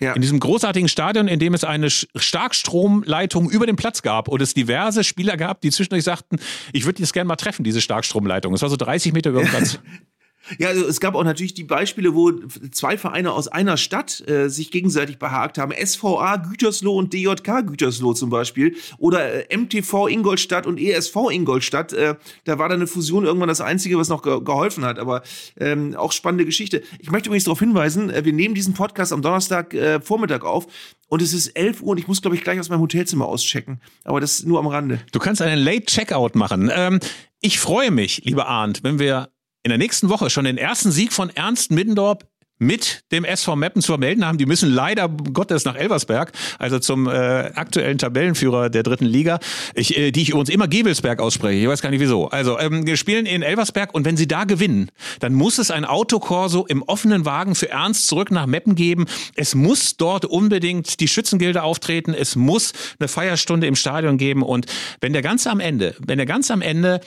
Speaker 1: Ja. In diesem großartigen Stadion, in dem es eine Starkstromleitung über den Platz gab und es diverse Spieler gab, die zwischendurch sagten, ich würde das gerne mal treffen, diese Starkstromleitung. Es war so 30 Meter über dem Platz. <laughs>
Speaker 2: Ja, also es gab auch natürlich die Beispiele, wo zwei Vereine aus einer Stadt äh, sich gegenseitig behagt haben. SVA Gütersloh und DJK Gütersloh zum Beispiel. Oder äh, MTV Ingolstadt und ESV Ingolstadt. Äh, da war dann eine Fusion irgendwann das Einzige, was noch ge geholfen hat. Aber ähm, auch spannende Geschichte. Ich möchte übrigens darauf hinweisen, äh, wir nehmen diesen Podcast am Donnerstag äh, Vormittag auf. Und es ist 11 Uhr und ich muss, glaube ich, gleich aus meinem Hotelzimmer auschecken. Aber das nur am Rande.
Speaker 1: Du kannst einen Late Checkout machen. Ähm, ich freue mich, lieber Arndt, wenn wir in der nächsten Woche schon den ersten Sieg von Ernst Middendorp mit dem SV Meppen zu vermelden haben. Die müssen leider Gottes nach Elversberg, also zum äh, aktuellen Tabellenführer der dritten Liga, ich, äh, die ich übrigens immer Gebelsberg ausspreche. Ich weiß gar nicht wieso. Also ähm, wir spielen in Elversberg und wenn sie da gewinnen, dann muss es ein Autokorso im offenen Wagen für Ernst zurück nach Meppen geben. Es muss dort unbedingt die Schützengilde auftreten. Es muss eine Feierstunde im Stadion geben und wenn der ganz am Ende, wenn der ganz am Ende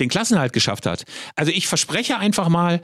Speaker 1: den Klassenhalt geschafft hat. Also ich verspreche einfach mal,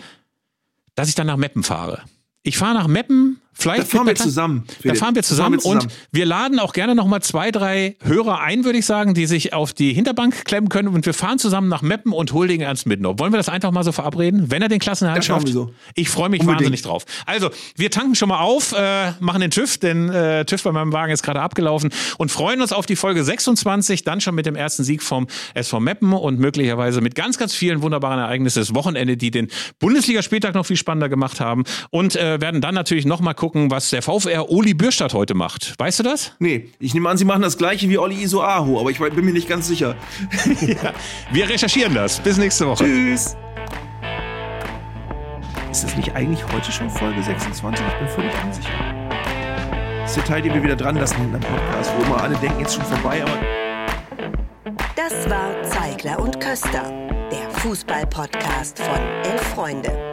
Speaker 1: dass ich dann nach Meppen fahre. Ich fahre nach Meppen Vielleicht
Speaker 2: Da fahren wir zusammen,
Speaker 1: Da fahren wir zusammen,
Speaker 2: fahren wir zusammen.
Speaker 1: und wir laden auch gerne noch mal zwei, drei Hörer ein, würde ich sagen, die sich auf die Hinterbank klemmen können und wir fahren zusammen nach Meppen und huldigen Ernst Mittendorf. Wollen wir das einfach mal so verabreden, wenn er den Klassenerhalt schafft?
Speaker 2: so.
Speaker 1: Ich freue mich
Speaker 2: Unbedingt.
Speaker 1: wahnsinnig drauf. Also, wir tanken schon mal auf, äh, machen den TÜV, denn äh, TÜV bei meinem Wagen ist gerade abgelaufen und freuen uns auf die Folge 26, dann schon mit dem ersten Sieg vom SV Meppen und möglicherweise mit ganz, ganz vielen wunderbaren Ereignissen des Wochenende, die den Bundesligaspieltag noch viel spannender gemacht haben und äh, werden dann natürlich noch mal gucken, was der VfR Uli Bürstadt heute macht. Weißt du das?
Speaker 2: Nee, ich nehme an, sie machen das gleiche wie Olli Isoaho, aber ich bin mir nicht ganz sicher. <laughs>
Speaker 1: Wir recherchieren das. Bis nächste Woche.
Speaker 2: Tschüss. Ist das nicht eigentlich heute schon Folge 26? Ich bin völlig unsicher. Das ist der Teil, den wir wieder dran lassen in einem Podcast, wo immer alle denken, jetzt schon vorbei, aber
Speaker 5: Das war Zeigler und Köster, der Fußball-Podcast von Elf Freunde.